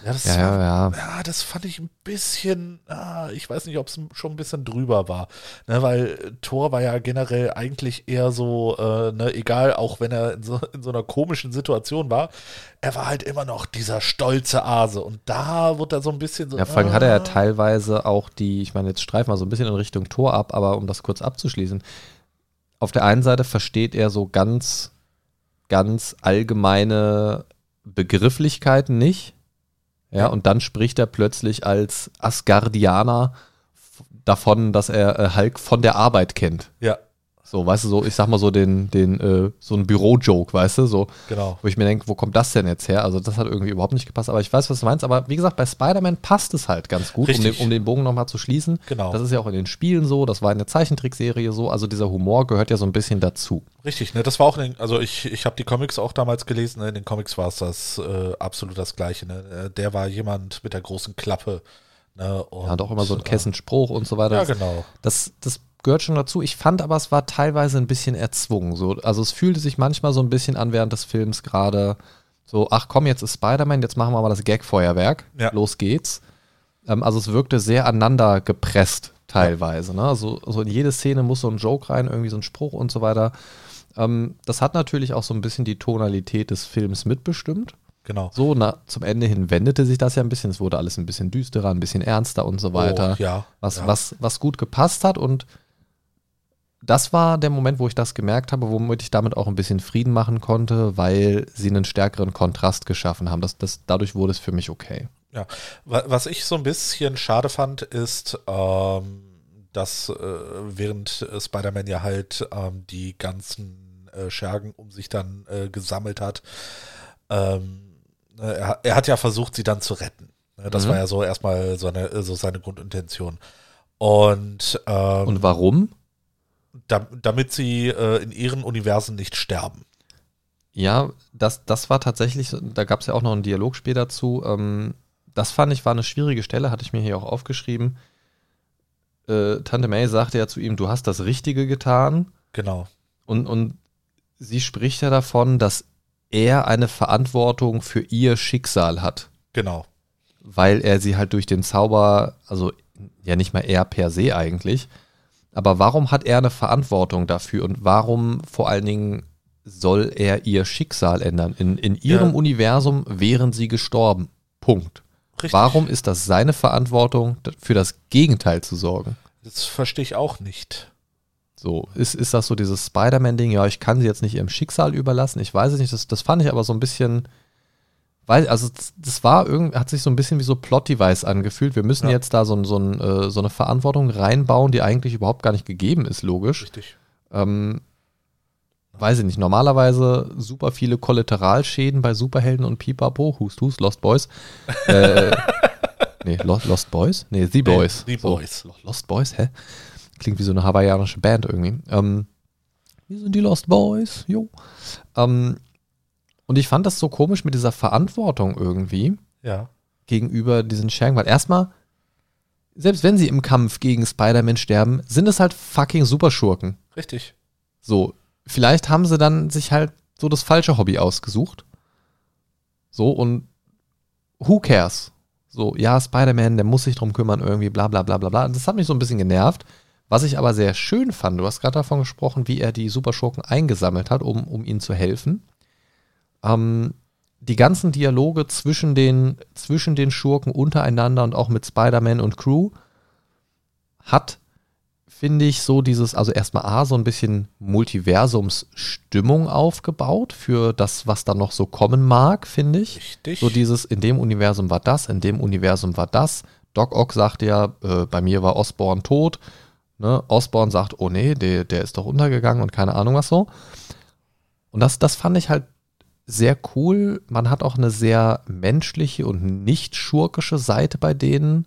Ja, das, ja, war, ja. ja, das fand ich ein bisschen, ah, ich weiß nicht, ob es schon ein bisschen drüber war. Ne, weil Thor war ja generell eigentlich eher so, äh, ne, egal, auch wenn er in so, in so einer komischen Situation war, er war halt immer noch dieser stolze Ase. Und da wurde er so ein bisschen so. Ja, vor allem ah. hat er ja teilweise auch die, ich meine, jetzt streifen wir so ein bisschen in Richtung Tor ab, aber um das kurz abzuschließen, auf der einen Seite versteht er so ganz, ganz allgemeine Begrifflichkeiten nicht ja, und dann spricht er plötzlich als Asgardianer davon, dass er äh, Hulk von der Arbeit kennt. Ja. So, weißt du, so, ich sag mal so den, den, äh, so ein Büro-Joke, weißt du, so. Genau. Wo ich mir denke, wo kommt das denn jetzt her? Also, das hat irgendwie überhaupt nicht gepasst, aber ich weiß, was du meinst. Aber wie gesagt, bei Spider-Man passt es halt ganz gut, um den, um den Bogen nochmal zu schließen. Genau. Das ist ja auch in den Spielen so, das war in der Zeichentrickserie so, also dieser Humor gehört ja so ein bisschen dazu. Richtig, ne, das war auch, in den, also ich, ich habe die Comics auch damals gelesen, ne? in den Comics war es das äh, absolut das Gleiche, ne? Äh, der war jemand mit der großen Klappe, Ne, und, ja, doch immer so ein Kessenspruch und so weiter. Ja, genau. Das, das gehört schon dazu. Ich fand aber, es war teilweise ein bisschen erzwungen. So. Also es fühlte sich manchmal so ein bisschen an während des Films gerade so, ach komm, jetzt ist Spider-Man, jetzt machen wir mal das Gag-Feuerwerk. Ja. Los geht's. Ähm, also es wirkte sehr aneinander gepresst teilweise. Ne? Also, also in jede Szene muss so ein Joke rein, irgendwie so ein Spruch und so weiter. Ähm, das hat natürlich auch so ein bisschen die Tonalität des Films mitbestimmt. Genau. So, na, zum Ende hin wendete sich das ja ein bisschen. Es wurde alles ein bisschen düsterer, ein bisschen ernster und so weiter. Oh, ja, was, ja. Was, was gut gepasst hat und das war der Moment, wo ich das gemerkt habe, womit ich damit auch ein bisschen Frieden machen konnte, weil sie einen stärkeren Kontrast geschaffen haben. Das, das, dadurch wurde es für mich okay. Ja, was ich so ein bisschen schade fand, ist, ähm, dass äh, während Spider-Man ja halt ähm, die ganzen äh, Schergen um sich dann äh, gesammelt hat, ähm, er, er, hat ja versucht, sie dann zu retten. Ne, das mhm. war ja so erstmal so, eine, so seine Grundintention. Und, ähm, Und warum? Da, damit sie äh, in ihren Universen nicht sterben. Ja, das, das war tatsächlich, da gab es ja auch noch ein Dialogspiel dazu. Ähm, das fand ich war eine schwierige Stelle, hatte ich mir hier auch aufgeschrieben. Äh, Tante May sagte ja zu ihm, du hast das Richtige getan. Genau. Und, und sie spricht ja davon, dass er eine Verantwortung für ihr Schicksal hat. Genau. Weil er sie halt durch den Zauber, also ja nicht mal er per se eigentlich, aber warum hat er eine Verantwortung dafür und warum vor allen Dingen soll er ihr Schicksal ändern? In, in ihrem ja. Universum wären sie gestorben. Punkt. Richtig. Warum ist das seine Verantwortung, für das Gegenteil zu sorgen? Das verstehe ich auch nicht. So, ist, ist das so dieses Spider-Man-Ding? Ja, ich kann sie jetzt nicht ihrem Schicksal überlassen. Ich weiß es nicht. Das, das fand ich aber so ein bisschen weil, also das war irgendwie, hat sich so ein bisschen wie so Plot-Device angefühlt. Wir müssen ja. jetzt da so, so, ein, äh, so, eine Verantwortung reinbauen, die eigentlich überhaupt gar nicht gegeben ist, logisch. Richtig. Ähm, weiß ich nicht, normalerweise super viele Kollateralschäden bei Superhelden und Pipapo, Hust, Hust, Lost Boys. äh, nee, Lost, Lost Boys? Nee, The Boys. The Boys. So, Lost Boys, hä? Klingt wie so eine hawaiianische Band irgendwie. Ähm, wir sind die Lost Boys, jo. Ähm, und ich fand das so komisch mit dieser Verantwortung irgendwie. Ja. Gegenüber diesen Schergen, weil erstmal, selbst wenn sie im Kampf gegen Spider-Man sterben, sind es halt fucking Superschurken. Richtig. So, vielleicht haben sie dann sich halt so das falsche Hobby ausgesucht. So, und who cares? So, ja, Spider-Man, der muss sich drum kümmern, irgendwie, bla bla bla bla bla. Das hat mich so ein bisschen genervt. Was ich aber sehr schön fand, du hast gerade davon gesprochen, wie er die Superschurken eingesammelt hat, um, um ihnen zu helfen ähm, die ganzen Dialoge zwischen den, zwischen den Schurken untereinander und auch mit Spider-Man und Crew hat, finde ich, so dieses, also erstmal A, so ein bisschen Multiversumsstimmung aufgebaut für das, was da noch so kommen mag, finde ich. Richtig. So dieses, in dem Universum war das, in dem Universum war das. Doc Ock sagte ja, äh, bei mir war Osborn tot. Ne? Osborn sagt, oh nee, der, der ist doch untergegangen und keine Ahnung was so. Und das, das fand ich halt sehr cool. Man hat auch eine sehr menschliche und nicht schurkische Seite bei denen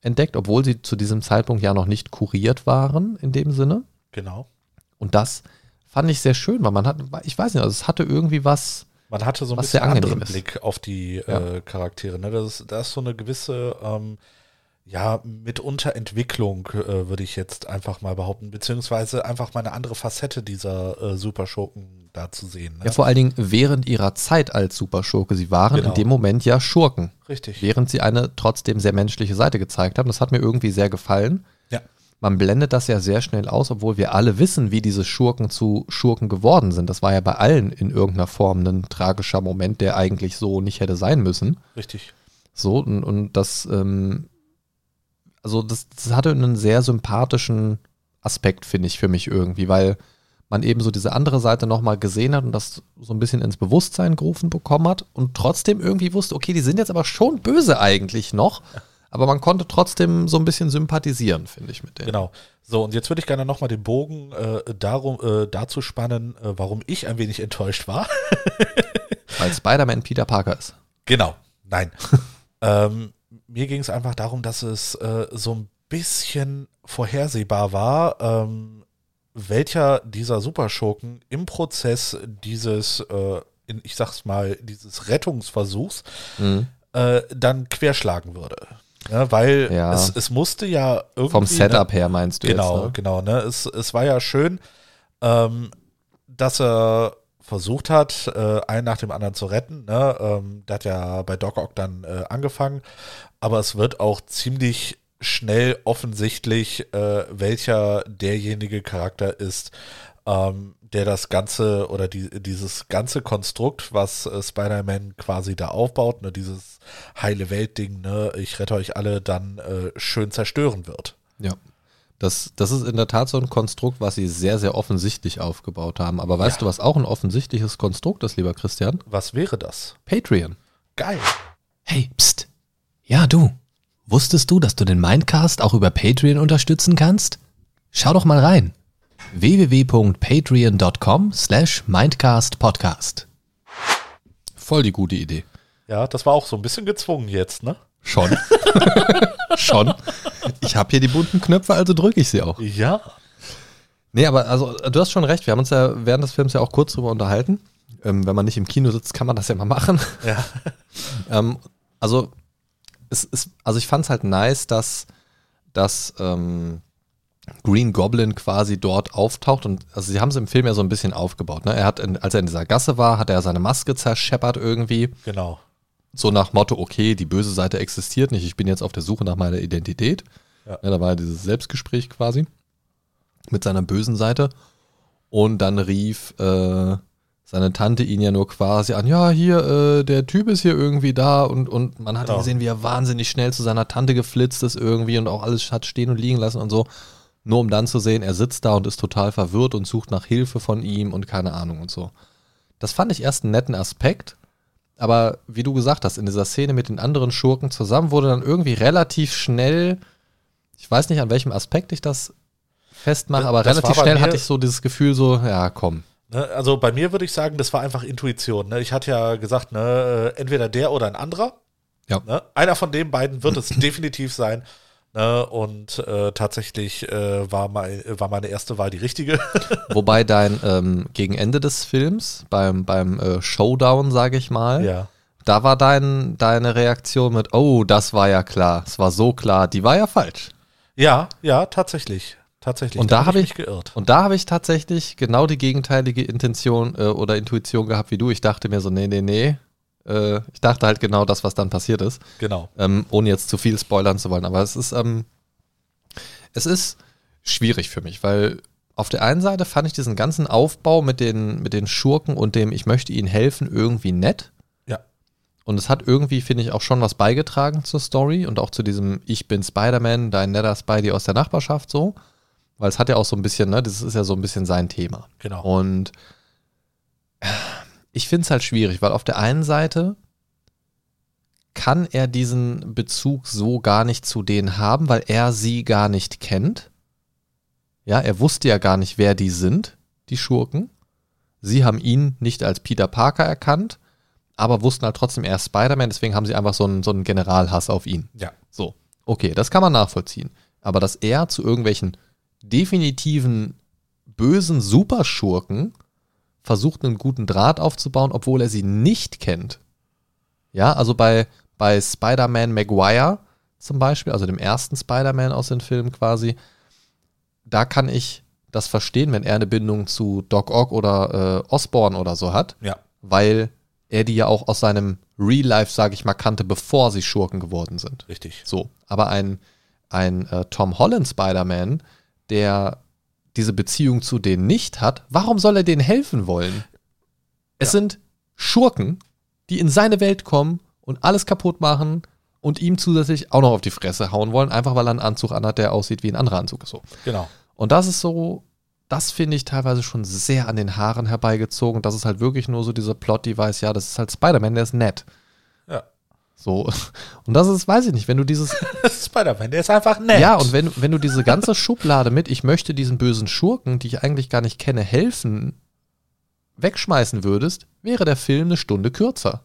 entdeckt, obwohl sie zu diesem Zeitpunkt ja noch nicht kuriert waren in dem Sinne. Genau. Und das fand ich sehr schön, weil man hat, ich weiß nicht, also es hatte irgendwie was. Man hatte so ein bisschen anderen Blick auf die ja. äh, Charaktere. Ne? Das, ist, das ist so eine gewisse ähm, ja, mitunter Entwicklung, äh, würde ich jetzt einfach mal behaupten, beziehungsweise einfach mal eine andere Facette dieser äh, Superschurken da zu sehen. Ne? Ja, vor allen Dingen während ihrer Zeit als Superschurke. Sie waren genau. in dem Moment ja Schurken. Richtig. Während sie eine trotzdem sehr menschliche Seite gezeigt haben. Das hat mir irgendwie sehr gefallen. Ja. Man blendet das ja sehr schnell aus, obwohl wir alle wissen, wie diese Schurken zu Schurken geworden sind. Das war ja bei allen in irgendeiner Form ein tragischer Moment, der eigentlich so nicht hätte sein müssen. Richtig. So, und, und das ähm, also das, das hatte einen sehr sympathischen Aspekt, finde ich, für mich irgendwie, weil man eben so diese andere Seite nochmal gesehen hat und das so ein bisschen ins Bewusstsein gerufen bekommen hat und trotzdem irgendwie wusste, okay, die sind jetzt aber schon böse eigentlich noch, aber man konnte trotzdem so ein bisschen sympathisieren, finde ich, mit denen. Genau. So, und jetzt würde ich gerne nochmal den Bogen äh, darum, äh, dazu spannen, äh, warum ich ein wenig enttäuscht war. Weil Spider-Man Peter Parker ist. Genau, nein. ähm, mir ging es einfach darum, dass es äh, so ein bisschen vorhersehbar war, ähm, welcher dieser Superschurken im Prozess dieses, äh, in, ich sag's mal, dieses Rettungsversuchs mhm. äh, dann querschlagen würde. Ja, weil ja. Es, es musste ja irgendwie. Vom Setup ne, her meinst du genau, jetzt? Ne? Genau, ne? Es, es war ja schön, ähm, dass er versucht hat, äh, einen nach dem anderen zu retten. Ne? Ähm, der hat ja bei Doc Ock dann äh, angefangen, aber es wird auch ziemlich schnell offensichtlich, äh, welcher derjenige Charakter ist, ähm, der das Ganze oder die, dieses ganze Konstrukt, was äh, Spider-Man quasi da aufbaut, ne, dieses heile Welt-Ding, ne, ich rette euch alle, dann äh, schön zerstören wird. Ja. Das, das ist in der Tat so ein Konstrukt, was sie sehr, sehr offensichtlich aufgebaut haben. Aber weißt ja. du, was auch ein offensichtliches Konstrukt ist, lieber Christian? Was wäre das? Patreon. Geil. Hey, pst. Ja, du. Wusstest du, dass du den Mindcast auch über Patreon unterstützen kannst? Schau doch mal rein www.patreon.com slash mindcastpodcast. Voll die gute Idee. Ja, das war auch so ein bisschen gezwungen jetzt, ne? Schon. Schon. Ich habe hier die bunten Knöpfe, also drücke ich sie auch. Ja. Nee, aber also du hast schon recht, wir haben uns ja während des Films ja auch kurz drüber unterhalten. Ähm, wenn man nicht im Kino sitzt, kann man das ja mal machen. Ja. ähm, also, es ist, also ich fand es halt nice, dass, dass ähm, Green Goblin quasi dort auftaucht und also sie haben es im Film ja so ein bisschen aufgebaut. Ne? Er hat, in, als er in dieser Gasse war, hat er seine Maske zerscheppert irgendwie. Genau. So nach Motto, okay, die böse Seite existiert nicht, ich bin jetzt auf der Suche nach meiner Identität. Ja. Ja, da war ja dieses Selbstgespräch quasi mit seiner bösen Seite. Und dann rief äh, seine Tante ihn ja nur quasi an, ja, hier, äh, der Typ ist hier irgendwie da und, und man hat genau. gesehen, wie er wahnsinnig schnell zu seiner Tante geflitzt ist irgendwie und auch alles hat stehen und liegen lassen und so. Nur um dann zu sehen, er sitzt da und ist total verwirrt und sucht nach Hilfe von ihm und keine Ahnung und so. Das fand ich erst einen netten Aspekt, aber wie du gesagt hast, in dieser Szene mit den anderen Schurken zusammen wurde dann irgendwie relativ schnell, ich weiß nicht, an welchem Aspekt ich das festmache, aber das relativ schnell hatte ich so dieses Gefühl so, ja, komm. Ne, also bei mir würde ich sagen, das war einfach Intuition. Ne? Ich hatte ja gesagt, ne, äh, entweder der oder ein anderer. Ja. Ne? Einer von den beiden wird es definitiv sein. Ne, und äh, tatsächlich äh, war, mein, war meine erste Wahl die richtige. Wobei dein ähm, gegen Ende des Films, beim, beim äh, Showdown, sage ich mal, ja. da war dein, deine Reaktion mit, oh, das war ja klar, es war so klar, die war ja falsch. Ja, ja, tatsächlich. Tatsächlich. Und da, habe ich, ich geirrt. Und da habe ich tatsächlich genau die gegenteilige Intention äh, oder Intuition gehabt wie du. Ich dachte mir so, nee, nee, nee, äh, ich dachte halt genau das, was dann passiert ist. Genau. Ähm, ohne jetzt zu viel spoilern zu wollen. Aber es ist, ähm, es ist schwierig für mich, weil auf der einen Seite fand ich diesen ganzen Aufbau mit den, mit den Schurken und dem Ich möchte ihnen helfen irgendwie nett. Ja. Und es hat irgendwie, finde ich, auch schon was beigetragen zur Story und auch zu diesem Ich bin Spider-Man, dein netter Spidey aus der Nachbarschaft so. Weil es hat ja auch so ein bisschen, ne, das ist ja so ein bisschen sein Thema. Genau. Und ich finde es halt schwierig, weil auf der einen Seite kann er diesen Bezug so gar nicht zu denen haben, weil er sie gar nicht kennt. Ja, er wusste ja gar nicht, wer die sind, die Schurken. Sie haben ihn nicht als Peter Parker erkannt, aber wussten halt trotzdem, er ist Spider-Man, deswegen haben sie einfach so einen, so einen Generalhass auf ihn. Ja. So, okay, das kann man nachvollziehen. Aber dass er zu irgendwelchen definitiven bösen Superschurken versucht, einen guten Draht aufzubauen, obwohl er sie nicht kennt. Ja, also bei, bei Spider-Man Maguire zum Beispiel, also dem ersten Spider-Man aus den Filmen quasi, da kann ich das verstehen, wenn er eine Bindung zu Doc Ock oder äh, Osborn oder so hat. Ja. Weil er die ja auch aus seinem Real Life, sage ich mal, kannte, bevor sie Schurken geworden sind. Richtig. So. Aber ein, ein äh, Tom Holland Spider-Man, der diese Beziehung zu denen nicht hat, warum soll er denen helfen wollen? Es ja. sind Schurken, die in seine Welt kommen und alles kaputt machen und ihm zusätzlich auch noch auf die Fresse hauen wollen, einfach weil er einen Anzug anhat, der aussieht wie ein anderer Anzug. So. Genau. Und das ist so, das finde ich teilweise schon sehr an den Haaren herbeigezogen. Das ist halt wirklich nur so dieser Plot-Device, ja, das ist halt Spider-Man, der ist nett. So. Und das ist, weiß ich nicht, wenn du dieses. Spider-Man, der ist einfach nett. Ja, und wenn, wenn du diese ganze Schublade mit, ich möchte diesen bösen Schurken, die ich eigentlich gar nicht kenne, helfen, wegschmeißen würdest, wäre der Film eine Stunde kürzer.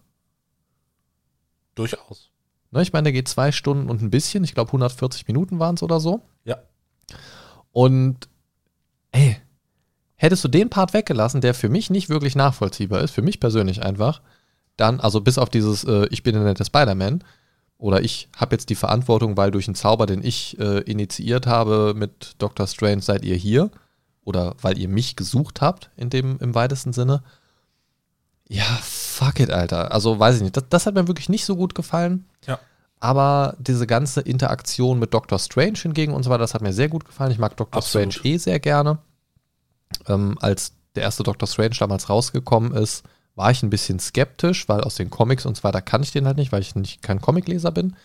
Durchaus. Ne, ich meine, der geht zwei Stunden und ein bisschen. Ich glaube, 140 Minuten waren es oder so. Ja. Und, ey, hättest du den Part weggelassen, der für mich nicht wirklich nachvollziehbar ist, für mich persönlich einfach, dann, also bis auf dieses äh, Ich bin der nette Spider-Man, oder ich habe jetzt die Verantwortung, weil durch einen Zauber, den ich äh, initiiert habe mit Dr. Strange, seid ihr hier. Oder weil ihr mich gesucht habt, in dem, im weitesten Sinne. Ja, fuck it, Alter. Also weiß ich nicht. Das, das hat mir wirklich nicht so gut gefallen. Ja. Aber diese ganze Interaktion mit Dr. Strange hingegen und so weiter, das hat mir sehr gut gefallen. Ich mag Dr. Absolut. Strange eh sehr gerne. Ähm, als der erste Dr. Strange damals rausgekommen ist, war ich ein bisschen skeptisch, weil aus den Comics und so weiter kann ich den halt nicht, weil ich nicht kein Comicleser bin.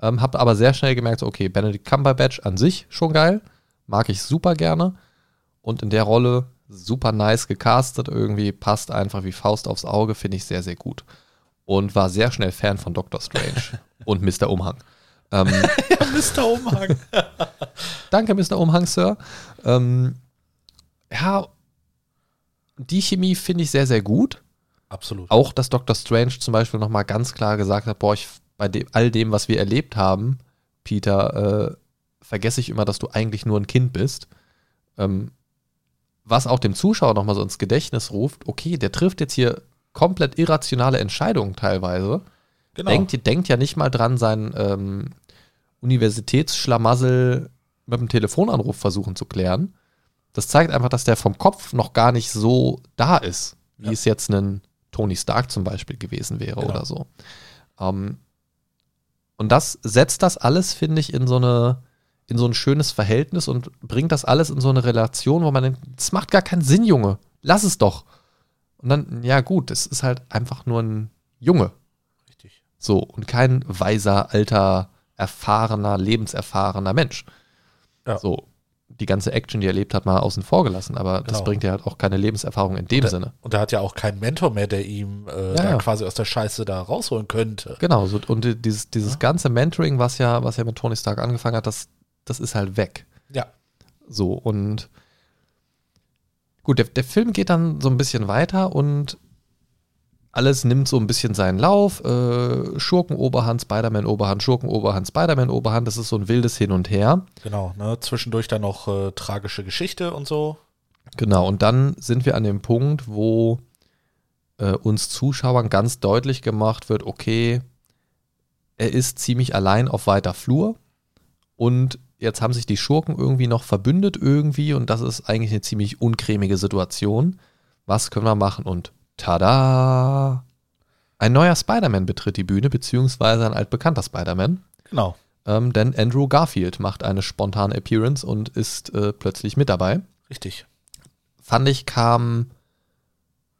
Ähm, habe aber sehr schnell gemerkt, so, okay, Benedict Cumberbatch an sich schon geil, mag ich super gerne und in der Rolle super nice gecastet, irgendwie passt einfach wie Faust aufs Auge, finde ich sehr, sehr gut. Und war sehr schnell Fan von Doctor Strange und Mr. Umhang. Ähm, Mr. Umhang. Danke, Mr. Umhang, Sir. Ähm, ja, die Chemie finde ich sehr, sehr gut. Absolut. Auch, dass Dr. Strange zum Beispiel nochmal ganz klar gesagt hat, boah, ich, bei dem, all dem, was wir erlebt haben, Peter, äh, vergesse ich immer, dass du eigentlich nur ein Kind bist. Ähm, was auch dem Zuschauer nochmal so ins Gedächtnis ruft, okay, der trifft jetzt hier komplett irrationale Entscheidungen teilweise. Genau. Denkt, denkt ja nicht mal dran, seinen ähm, Universitätsschlamassel mit einem Telefonanruf versuchen zu klären. Das zeigt einfach, dass der vom Kopf noch gar nicht so da ist, wie Ja. es jetzt ein Tony Stark zum Beispiel gewesen wäre Genau. oder so. Ähm, und das setzt das alles, finde ich, in so eine in so ein schönes Verhältnis und bringt das alles in so eine Relation, wo man denkt, das macht gar keinen Sinn, Junge. Lass es doch. Und dann, ja gut, es ist halt einfach nur ein Junge. Richtig. So, und kein weiser, alter, erfahrener, lebenserfahrener Mensch. Ja. So, die ganze Action, die er erlebt hat, mal außen vor gelassen, aber das Genau. bringt ja halt auch keine Lebenserfahrung in dem der, Sinne. Und er hat ja auch keinen Mentor mehr, der ihm äh, Ja, ja. quasi aus der Scheiße da rausholen könnte. Genau, so, und die- dieses, dieses ganze Mentoring, was ja, was ja mit Tony Stark angefangen hat, das, das ist halt weg. Ja. So, und gut, der, der Film geht dann so ein bisschen weiter und alles nimmt so ein bisschen seinen Lauf. Äh, Schurken-Oberhand, Spider-Man-Oberhand, Schurken-Oberhand, Spider-Man-Oberhand. Das ist so ein wildes Hin und Her. Genau, ne? Zwischendurch dann noch äh, tragische Geschichte und so. Genau, und dann sind wir an dem Punkt, wo äh, uns Zuschauern ganz deutlich gemacht wird, okay, er ist ziemlich allein auf weiter Flur und jetzt haben sich die Schurken irgendwie noch verbündet irgendwie und das ist eigentlich eine ziemlich uncremige Situation. Was können wir machen? Und tada! Ein neuer Spider-Man betritt die Bühne, beziehungsweise ein altbekannter Spider-Man. Genau. Ähm, denn Andrew Garfield macht eine spontane Appearance und ist äh, plötzlich mit dabei Richtig. fand ich, kam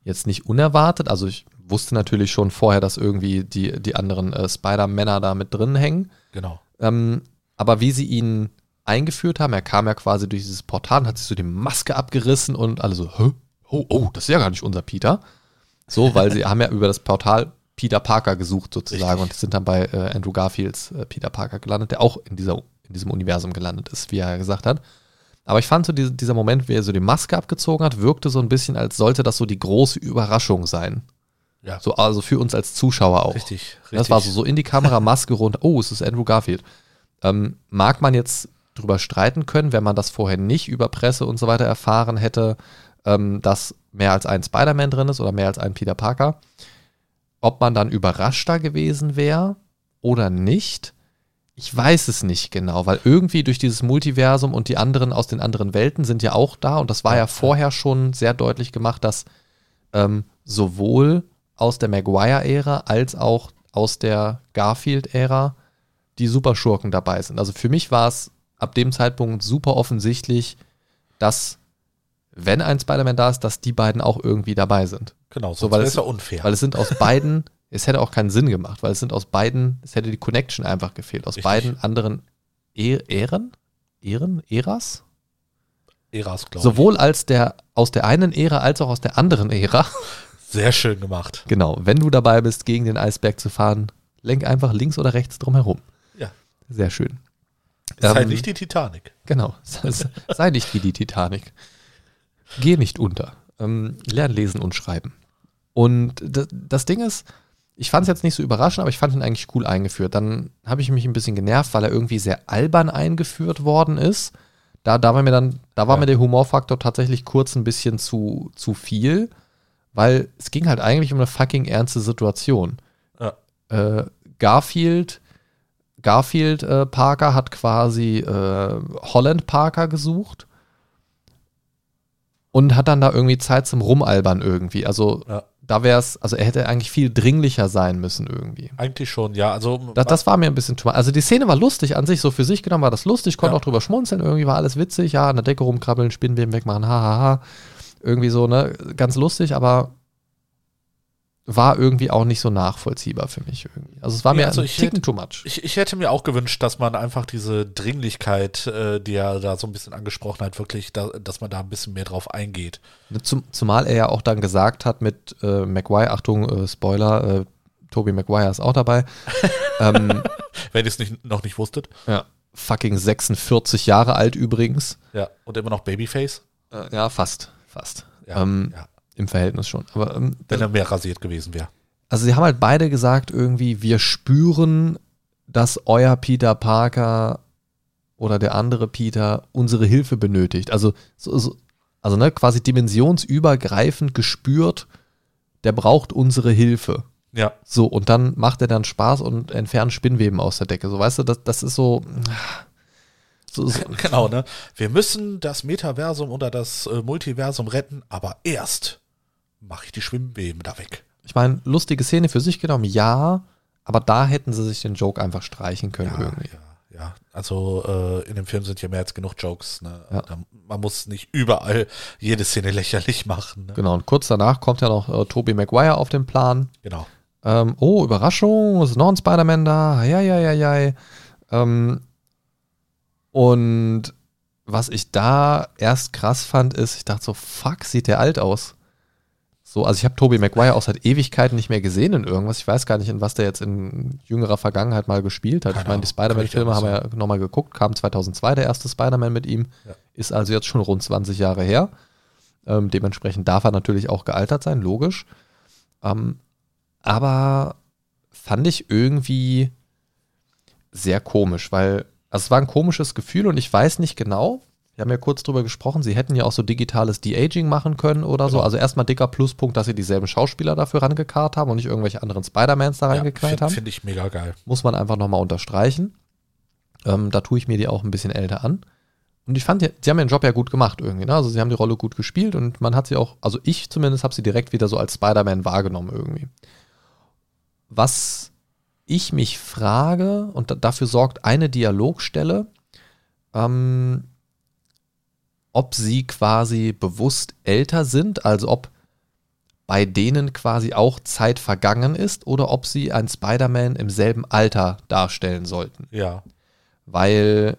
jetzt nicht unerwartet. Also ich wusste natürlich schon vorher, dass irgendwie die, die anderen äh, Spider-Männer da mit drin hängen. Genau. Ähm, aber wie sie ihn eingeführt haben, er kam ja quasi durch dieses Portal und hat sich so die Maske abgerissen und alle so, Hä? oh, oh, das ist ja gar nicht unser Peter. So, weil sie haben ja über das Portal Peter Parker gesucht sozusagen Richtig. und sind dann bei äh, Andrew Garfields äh, Peter Parker gelandet, der auch in, dieser, in diesem Universum gelandet ist, wie er ja gesagt hat. Aber ich fand so diese, dieser Moment, wie er so die Maske abgezogen hat, wirkte so ein bisschen, als sollte das so die große Überraschung sein. Ja. So, also für uns als Zuschauer auch. Richtig. richtig. Das war so, so in die Kamera, Maske runter. Oh, es ist Andrew Garfield. Ähm, mag man jetzt drüber streiten können, wenn man das vorher nicht über Presse und so weiter erfahren hätte, ähm, dass mehr als ein Spider-Man drin ist oder mehr als ein Peter Parker. Ob man dann überraschter gewesen wäre oder nicht, ich weiß es nicht genau, weil irgendwie durch dieses Multiversum und die anderen aus den anderen Welten sind ja auch da und das war Ja, vorher schon sehr deutlich gemacht, dass ähm, sowohl aus der Maguire-Ära als auch aus der Garfield-Ära die Superschurken dabei sind. Also für mich war es ab dem Zeitpunkt super offensichtlich, dass wenn ein Spider-Man da ist, dass die beiden auch irgendwie dabei sind. Genau, So, weil es- es ja unfair. Weil es sind aus beiden, es hätte auch keinen Sinn gemacht, weil es sind aus beiden, es hätte die Connection einfach gefehlt. Aus Richtig. beiden anderen e Ähren, Ähren, Äras? Eras, glaube ich. Sowohl als der, aus der einen Ära als auch aus der anderen Ära. Sehr schön gemacht. Genau, wenn du dabei bist, gegen den Eisberg zu fahren, lenk einfach links oder rechts drum herum. Ja. Sehr schön. Ist halt Ähm, nicht die Titanic. Genau. Sei nicht wie die Titanic. Geh nicht unter. Ähm, lern lesen und schreiben. Und das, das Ding ist, ich fand es jetzt nicht so überraschend, aber ich fand ihn eigentlich cool eingeführt. Dann habe ich mich ein bisschen genervt, weil er irgendwie sehr albern eingeführt worden ist. Da, da war mir dann, da war Ja. mir der Humorfaktor tatsächlich kurz ein bisschen zu, zu viel, weil es ging halt eigentlich um eine fucking ernste Situation. Ja. Äh, Garfield Garfield äh, Parker hat quasi äh, Holland Parker gesucht und hat dann da irgendwie Zeit zum Rumalbern irgendwie. Also Ja. da wäre es, also er hätte eigentlich viel dringlicher sein müssen irgendwie. Eigentlich schon, ja. Also Das, das war mir ein bisschen too much. Also die Szene war lustig an sich, so für sich genommen war das lustig, konnte Ja. auch drüber schmunzeln, irgendwie war alles witzig, ja, an der Decke rumkrabbeln, Spinnenweben wegmachen, hahaha. Ha, ha. Irgendwie so, ne, ganz lustig, aber war irgendwie auch nicht so nachvollziehbar für mich irgendwie. Also es war Nee, mir also ein ich Ticken hätte- too much. Ich, ich hätte mir auch gewünscht, dass man einfach diese Dringlichkeit, äh, die er da so ein bisschen angesprochen hat, wirklich, da, dass man da ein bisschen mehr drauf eingeht. Zum, zumal er ja auch dann gesagt hat mit äh, Maguire, Achtung, äh, Spoiler, äh, Toby Maguire ist auch dabei. ähm, Wenn ihr es nicht, noch nicht wusstet. ja, fucking 46 Jahre alt übrigens. Ja. Und immer noch Babyface. Äh, ja, fast, fast. Ja. Ähm, ja. Im Verhältnis schon. Aber ähm, Wenn er mehr rasiert gewesen wäre. Also sie haben halt beide gesagt irgendwie, wir spüren, dass euer Peter Parker oder der andere Peter unsere Hilfe benötigt. Also, so, so, also ne, quasi dimensionsübergreifend gespürt, der braucht unsere Hilfe. Ja. So, und dann macht er dann Spaß und entfernt Spinnweben aus der Decke. So, weißt du, das, das ist so. so, so Genau, ne? Wir müssen das Metaversum oder das äh, Multiversum retten, aber erst mache ich die Schwimmbeben da weg. ich meine, lustige Szene für sich genommen, ja, aber da hätten sie sich den Joke einfach streichen können Ja, irgendwie. ja, ja. Also äh, in dem Film sind ja mehr als genug Jokes. Ne? Ja. Man muss nicht überall jede Szene lächerlich machen. Ne? Genau, und kurz danach kommt ja noch äh, Tobey Maguire auf den Plan. Genau. Ähm, oh, Überraschung, es ist noch ein Spider-Man da. Ja, ja, ja, ja. Ähm, und was ich da erst krass fand, ist, ich dachte so, fuck, sieht der alt aus. So, also ich habe Tobey Maguire auch seit Ewigkeiten nicht mehr gesehen in irgendwas. Ich weiß gar nicht, in was der jetzt in jüngerer Vergangenheit mal gespielt hat. Keine ich meine, die Spider-Man-Filme haben wir ja nochmal geguckt, kam 2002 der erste Spider-Man mit ihm. Ja. Ist also jetzt schon rund 20 Jahre her. Ähm, dementsprechend darf er natürlich auch gealtert sein, logisch. Ähm, aber fand ich irgendwie sehr komisch, weil also es war ein komisches Gefühl und ich weiß nicht genau. Wir haben ja kurz drüber gesprochen, sie hätten ja auch so digitales De-Aging machen können oder so. Genau. Also erstmal dicker Pluspunkt, dass sie dieselben Schauspieler dafür rangekarrt haben und nicht irgendwelche anderen Spider-Mans da Ja, reingeknallt Finde haben. find ich mega geil. Muss man einfach nochmal unterstreichen. Ähm, da tue ich mir die auch ein bisschen älter an. Und ich fand, sie haben ihren Job ja gut gemacht irgendwie. Ne? Also sie haben die Rolle gut gespielt und man hat sie auch, also ich zumindest habe sie direkt wieder so als Spider-Man wahrgenommen irgendwie. Was ich mich frage, und da, dafür sorgt eine Dialogstelle, ähm, ob sie quasi bewusst älter sind, also ob bei denen quasi auch Zeit vergangen ist oder ob sie einen Spider-Man im selben Alter darstellen sollten. Ja. Weil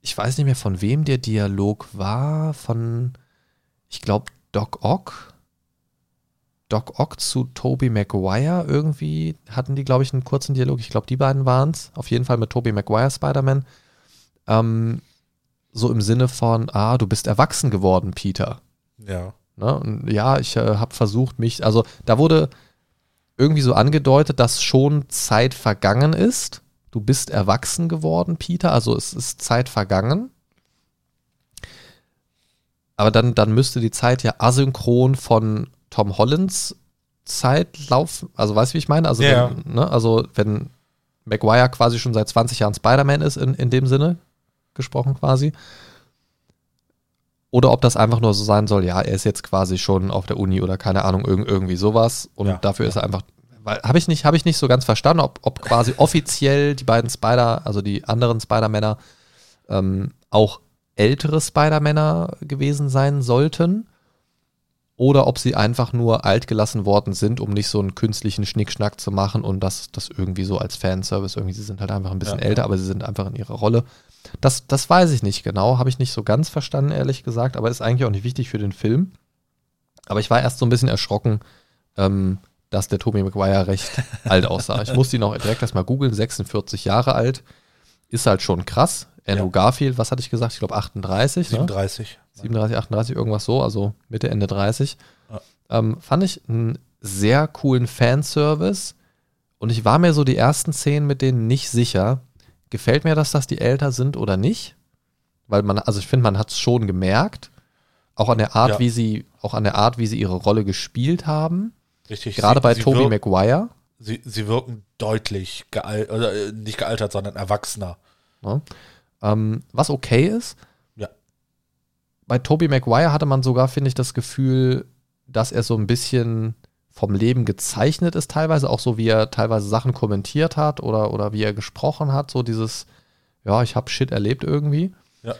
ich weiß nicht mehr, von wem der Dialog war. Von, ich glaube, Doc Ock. Doc Ock zu Tobey Maguire irgendwie hatten die, glaube ich, einen kurzen Dialog. Ich glaube, die beiden waren es. Auf jeden Fall mit Tobey Maguire Spider-Man. Ähm, so im Sinne von, ah, du bist erwachsen geworden, Peter. Ja. Ne? Und ja, ich äh, habe versucht, mich, also da wurde irgendwie so angedeutet, dass schon Zeit vergangen ist. Du bist erwachsen geworden, Peter, also es ist Zeit vergangen. Aber dann, dann müsste die Zeit ja asynchron von Tom Hollands Zeit laufen. Also weißt du, wie ich meine? Also, Ja. wenn, ne? also wenn Maguire quasi schon seit 20 Jahren Spider-Man ist, in, in dem Sinne gesprochen quasi. Oder ob das einfach nur so sein soll, ja, er ist jetzt quasi schon auf der Uni oder keine Ahnung, irg irgendwie sowas. Und Ja, dafür ja. ist er einfach. Weil habe ich nicht, habe ich nicht so ganz verstanden, ob, ob quasi offiziell die beiden Spider, also die anderen Spider-Männer, ähm, auch ältere Spider-Männer gewesen sein sollten. Oder ob sie einfach nur alt gelassen worden sind, um nicht so einen künstlichen Schnickschnack zu machen und das, das irgendwie so als Fanservice, irgendwie, sie sind halt einfach ein bisschen Ja, älter, ja. aber sie sind einfach in ihrer Rolle. Das, das weiß ich nicht genau, habe ich nicht so ganz verstanden, ehrlich gesagt, aber ist eigentlich auch nicht wichtig für den Film. Aber ich war erst so ein bisschen erschrocken, ähm, dass der Tobey Maguire recht alt aussah. Ich musste ihn auch direkt erstmal googeln, 46 Jahre alt. Ist halt schon krass. Andrew Ja. Garfield, was hatte ich gesagt? Ich glaube 38. Ne? 37. 37, 38, irgendwas so, also Mitte, Ende 30. Ja. Ähm, fand ich einen sehr coolen Fanservice. Und ich war mir so die ersten Szenen mit denen nicht sicher. Gefällt mir das, dass die älter sind oder nicht? Weil man, also ich finde, man hat es schon gemerkt. Auch an der Art, Ja. wie sie, auch an der Art, wie sie ihre Rolle gespielt haben. Richtig. Gerade sie, bei sie Tobey wir- Maguire. sie, sie wirken deutlich gealtert, oder äh, nicht gealtert, sondern erwachsener. Ja. Ähm, was okay ist. Ja. Bei Tobey Maguire hatte man sogar, finde ich, das Gefühl, dass er so ein bisschen vom Leben gezeichnet ist, teilweise, auch so wie er teilweise Sachen kommentiert hat oder, oder wie er gesprochen hat, so dieses, ja, ich habe Shit erlebt irgendwie. Ja.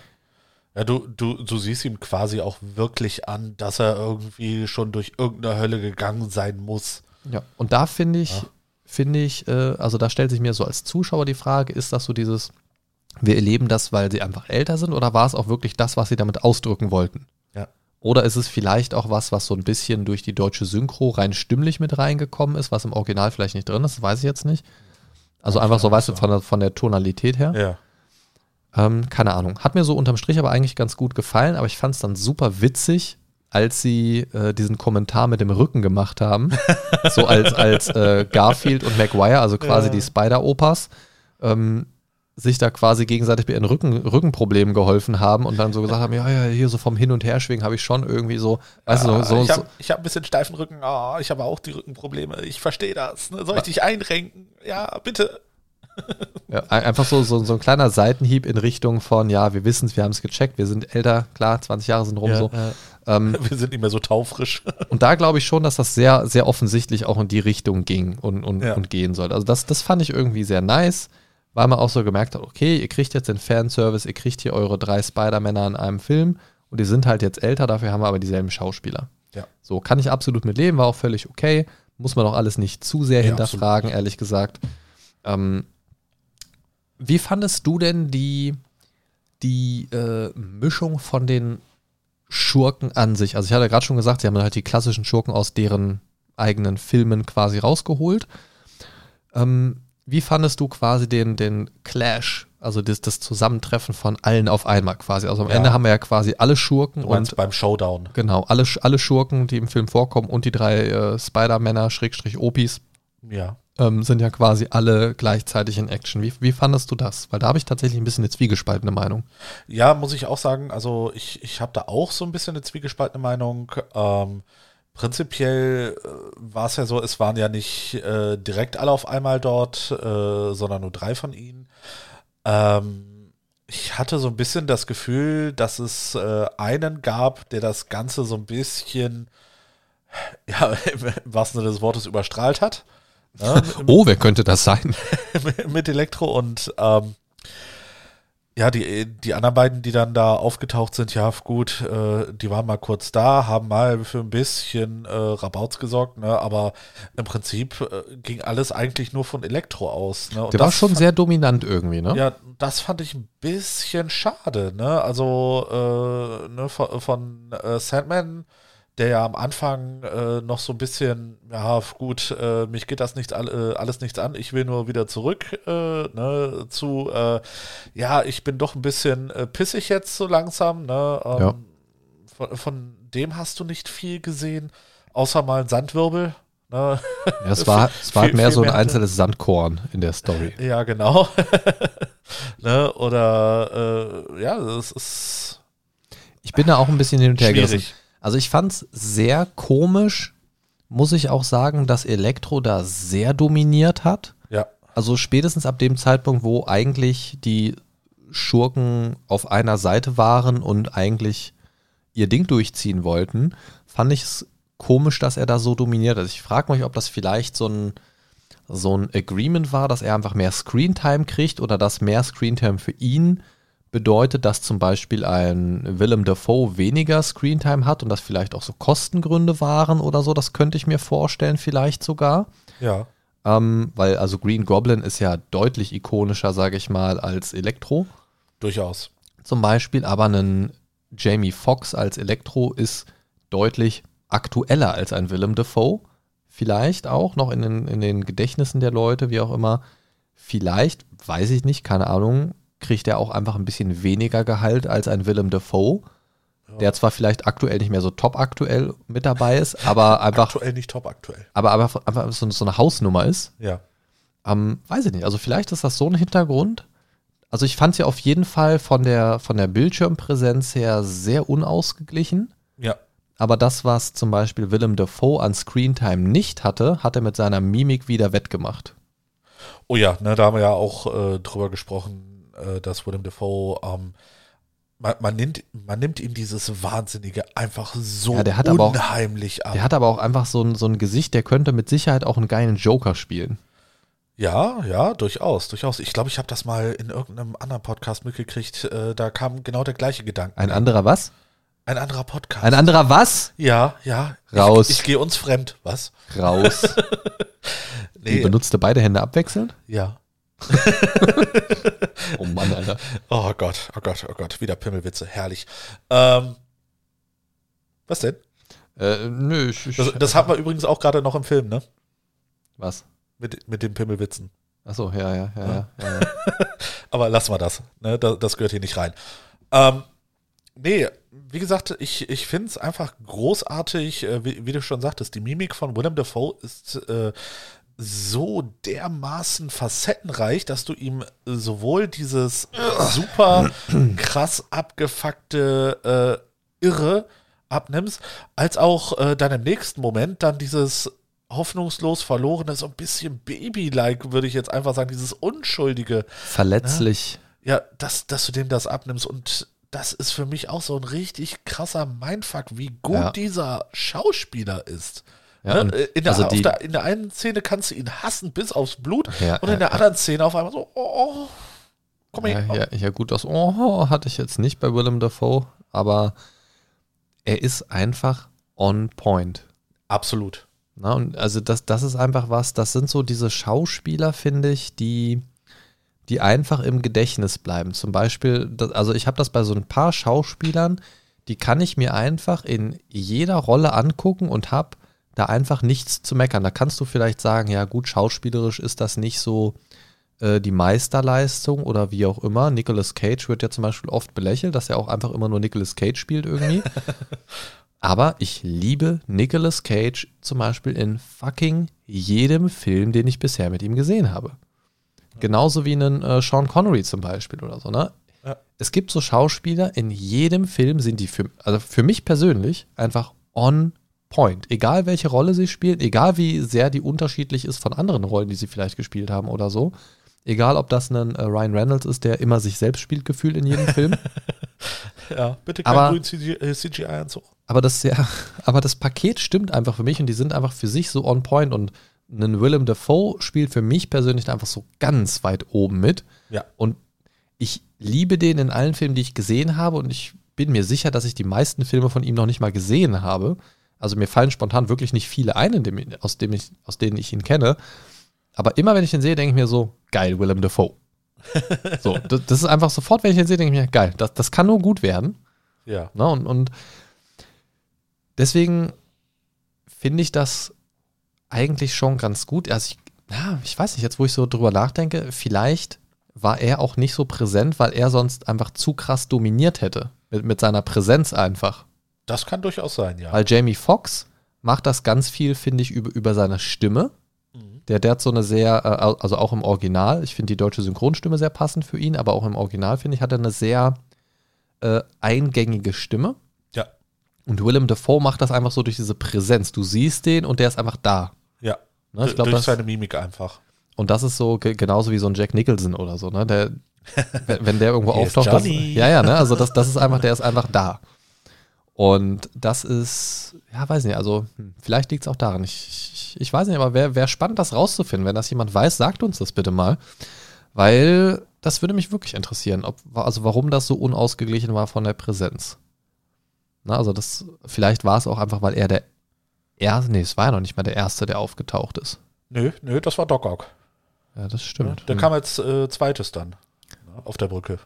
Ja, du, du, du siehst ihm quasi auch wirklich an, dass er irgendwie schon durch irgendeine Hölle gegangen sein muss. Ja, und da finde ich, ja. finde ich, äh, also da stellt sich mir so als Zuschauer die Frage, ist das so dieses, wir erleben das, weil sie einfach älter sind oder war es auch wirklich das, was sie damit ausdrücken wollten? Oder ist es vielleicht auch was, was so ein bisschen durch die deutsche Synchro rein stimmlich mit reingekommen ist, was im Original vielleicht nicht drin ist, weiß ich jetzt nicht. Also einfach so, weißt du, von der, von der Tonalität her. Ja. Ähm, keine Ahnung. Hat mir so unterm Strich aber eigentlich ganz gut gefallen, aber ich fand es dann super witzig, als sie äh, diesen Kommentar mit dem Rücken gemacht haben. so als, als äh, Garfield und Maguire, also quasi ja. die Spider-Opas, ähm, sich da quasi gegenseitig bei ihren Rücken, Rückenproblemen geholfen haben und dann so gesagt haben, ja, ja, hier so vom Hin- und Herschwingen habe ich schon irgendwie so, weißt ja, du, so, Ich habe hab ein bisschen steifen Rücken, oh, ich habe auch die Rückenprobleme, ich verstehe das. Ne? Soll ich dich einrenken? Ja, bitte. Ja, einfach so, so, so ein kleiner Seitenhieb in Richtung von, ja, wir wissen es, wir haben es gecheckt, wir sind älter, klar, 20 Jahre sind rum ja, so. Ähm, wir sind nicht mehr so taufrisch. Und da glaube ich schon, dass das sehr, sehr offensichtlich auch in die Richtung ging und, und, und gehen sollte. Also das, das fand ich irgendwie sehr nice, weil man auch so gemerkt hat, okay, ihr kriegt jetzt den Fanservice, ihr kriegt hier eure drei Spider-Männer in einem Film und die sind halt jetzt älter, dafür haben wir aber dieselben Schauspieler. Ja. So kann ich absolut mit leben, war auch völlig okay. Muss man auch alles nicht zu sehr hinterfragen, absolut. ehrlich gesagt. Ähm, wie fandest du denn die, die äh, Mischung von den Schurken an sich? Also ich hatte gerade schon gesagt, sie haben halt die klassischen Schurken aus deren eigenen Filmen quasi rausgeholt. Ähm, wie fandest du quasi den, den Clash, also das, das Zusammentreffen von allen auf einmal quasi? Also am ja. Ende haben wir ja quasi alle Schurken und beim Showdown. Genau, alle, alle Schurken, die im Film vorkommen und die drei äh, Spider-Männer, Schrägstrich Opis. Ja ähm, sind ja quasi alle gleichzeitig in Action. Wie, wie fandest du das? Weil da habe ich tatsächlich ein bisschen eine zwiegespaltene Meinung. Ja, muss ich auch sagen. Also ich, ich habe da auch so ein bisschen eine zwiegespaltene Meinung. Ähm, prinzipiell äh, war es ja so, es waren ja nicht äh, direkt alle auf einmal dort, äh, sondern nur drei von ihnen. Ähm, ich hatte so ein bisschen das Gefühl, dass es äh, einen gab, der das Ganze so ein bisschen, ja, im wahrsten Sinne des Wortes überstrahlt hat. Ja, oh, wer könnte das sein? mit Elektro und ähm, ja, die, die anderen beiden, die dann da aufgetaucht sind, ja, gut, äh, die waren mal kurz da, haben mal für ein bisschen äh, Rabauts gesorgt, ne, aber im Prinzip äh, ging alles eigentlich nur von Elektro aus. Ne, Der war schon sehr dominant irgendwie, ne? Ja, das fand ich ein bisschen schade, ne, also äh, ne, von, von äh, Sandman der ja am Anfang äh, noch so ein bisschen, ja gut, äh, mich geht das nicht all, äh, alles nichts an, ich will nur wieder zurück äh, ne, zu, äh, ja, ich bin doch ein bisschen äh, pissig jetzt so langsam. Ne, ähm, ja. von, von, dem hast du nicht viel gesehen, außer mal ein Sandwirbel. Ne? Ja, es war, es war viel, mehr so ein einzelnes Sandkorn in der Story. Ja, genau. ne, oder ja, es ist. Ich bin da auch ein bisschen hin und her gerissen. Also ich fand es sehr komisch, muss ich auch sagen, dass Elektro da sehr dominiert hat. Ja. Also spätestens ab dem Zeitpunkt, wo eigentlich die Schurken auf einer Seite waren und eigentlich ihr Ding durchziehen wollten, fand ich es komisch, dass er da so dominiert hat. Ich frage mich, ob das vielleicht so ein, so ein Agreement war, dass er einfach mehr Screentime kriegt oder dass mehr Screentime für ihn bedeutet, dass zum Beispiel ein Willem Dafoe weniger Screentime hat und das vielleicht auch so Kostengründe waren oder so. Das könnte ich mir vorstellen, vielleicht sogar. Ja. Ähm, weil also Green Goblin ist ja deutlich ikonischer, sage ich mal, als Elektro. Durchaus. Zum Beispiel, aber ein Jamie Foxx als Elektro ist deutlich aktueller als ein Willem Dafoe. Vielleicht auch noch in den, in den Gedächtnissen der Leute, wie auch immer. Vielleicht, weiß ich nicht, keine Ahnung, kriegt er auch einfach ein bisschen weniger Gehalt als ein Willem Dafoe, ja. der zwar vielleicht aktuell nicht mehr so top aktuell mit dabei ist, aber einfach. Aktuell nicht top aktuell. Aber einfach, einfach so, so eine Hausnummer ist. Ja. Ähm, weiß ich nicht. Also vielleicht ist das so ein Hintergrund. Also ich fand es ja auf jeden Fall von der, von der Bildschirmpräsenz her sehr unausgeglichen. Ja. aber das, was zum Beispiel Willem Dafoe an Screentime nicht hatte, hat er mit seiner Mimik wieder wettgemacht. Oh ja, ne, da haben wir ja auch äh, drüber gesprochen, äh, dass Willem Dafoe, ähm, man, man, nimmt, man nimmt ihm dieses Wahnsinnige einfach so Ja, der hat aber auch- unheimlich ab. Der hat aber auch einfach so ein, so ein Gesicht, der könnte mit Sicherheit auch einen geilen Joker spielen. Ja, ja, durchaus, durchaus. Ich glaube, ich habe das mal in irgendeinem anderen Podcast mitgekriegt. Äh, da kam genau der gleiche Gedanke. Ein anderer was? Ein anderer Podcast. Ein anderer was? ja, ja. Raus. Ich, ich gehe uns fremd. Was? Raus. Die Nee, benutzte beide Hände abwechselnd? ja. Oh Mann, Alter. Oh Gott, oh Gott, oh Gott. Wieder Pimmelwitze. Herrlich. Ähm, was denn? Äh, nö, ich, ich, Das, das hatten wir übrigens auch gerade noch im Film, ne? Was? Mit, mit den Pimmelwitzen. Achso, ja, ja, ja, ja. ja, ja. Aber lassen wir das. Ne? Das, das gehört hier nicht rein. Ähm, nee, wie gesagt, ich, ich finde es einfach großartig, äh, wie, wie du schon sagtest, die Mimik von Willem Dafoe ist äh, so dermaßen facettenreich, dass du ihm sowohl dieses super krass abgefuckte äh, Irre abnimmst, als auch äh, dann im nächsten Moment dann dieses hoffnungslos verlorene, so ein bisschen Baby-like, würde ich jetzt einfach sagen, dieses unschuldige, Verletzlich. ja, dass, dass du dem das abnimmst und das ist für mich auch so ein richtig krasser Mindfuck, wie gut Ja. dieser Schauspieler ist. Ja, Ne? und in, der, also die- der, in der einen Szene kannst du ihn hassen bis aufs Blut Ja, und in der anderen Szene auf einmal so, oh, komm Ja, her. ja, ja, gut, das Oh hatte ich jetzt nicht bei Willem Dafoe, aber er ist einfach on point. Absolut. Na, und also das, das ist einfach was, das sind so diese Schauspieler, finde ich, die, die einfach im Gedächtnis bleiben. Zum Beispiel, das, also ich habe das bei so ein paar Schauspielern, die kann ich mir einfach in jeder Rolle angucken und habe da einfach nichts zu meckern. Da kannst du vielleicht sagen, ja gut, schauspielerisch ist das nicht so äh, die Meisterleistung oder wie auch immer. Nicolas Cage wird ja zum Beispiel oft belächelt, dass er auch einfach immer nur Nicolas Cage spielt irgendwie. Aber ich liebe Nicolas Cage zum Beispiel in fucking jedem Film, den ich bisher mit ihm gesehen habe. Genauso wie einen äh, Sean Connery zum Beispiel oder so, ne? Ja. Es gibt so Schauspieler, in jedem Film sind die für, also für mich persönlich einfach on point. Egal welche Rolle sie spielen, egal wie sehr die unterschiedlich ist von anderen Rollen, die sie vielleicht gespielt haben oder so. Egal, ob das ein äh, Ryan Reynolds ist, der immer sich selbst spielt, gefühlt in jedem Film. Ja, bitte kein Aber- grünen CGI äh, CGI-Anzug. Aber das, ja, aber das Paket stimmt einfach für mich und die sind einfach für sich so on point und ein Willem Dafoe spielt für mich persönlich einfach so ganz weit oben mit. Ja. Und ich liebe den in allen Filmen, die ich gesehen habe und ich bin mir sicher, dass ich die meisten Filme von ihm noch nicht mal gesehen habe. Also mir fallen spontan wirklich nicht viele ein, in dem, aus, dem ich, aus denen ich ihn kenne. Aber immer wenn ich ihn sehe, denke ich mir so, geil, Willem Dafoe. so, das, das ist einfach sofort, wenn ich ihn sehe, denke ich mir, geil, das, das kann nur gut werden. Ja. Ne? Und, und deswegen finde ich das eigentlich schon ganz gut. Also ich, ja, ich weiß nicht, jetzt wo ich so drüber nachdenke, vielleicht war er auch nicht so präsent, weil er sonst einfach zu krass dominiert hätte. Mit, mit seiner Präsenz einfach. Das kann durchaus sein, ja. Weil Jamie Foxx macht das ganz viel, finde ich, über, über seine Stimme. Mhm. Der, der hat so eine sehr, äh, also auch im Original, ich finde die deutsche Synchronstimme sehr passend für ihn, aber auch im Original, finde ich, hat er eine sehr äh, eingängige Stimme. Ja. Und Willem Dafoe macht das einfach so durch diese Präsenz. Du siehst den und der ist einfach da. Ja. Ne? Ich glaub, Durch das, seine Mimik einfach. und das ist so ge genauso wie so ein Jack Nicholson oder so, ne? Der, wenn, der irgendwo auftaucht, das, ja, ja, ne? Also das, das ist einfach, der ist einfach da. Und das ist, ja, weiß nicht, also hm, vielleicht liegt es auch daran. Ich, ich, ich weiß nicht, aber wäre wär spannend, das rauszufinden. Wenn das jemand weiß, sagt uns das bitte mal. Weil das würde mich wirklich interessieren, ob, also warum das so unausgeglichen war von der Präsenz. Na, also das, vielleicht war es auch einfach, weil er der erste, nee, es war ja noch nicht mal der Erste, der aufgetaucht ist. Nö, nö, das war Doc Ock. Ja, das stimmt. Der Hm. kam als äh, zweites dann. ne, Auf der Brücke.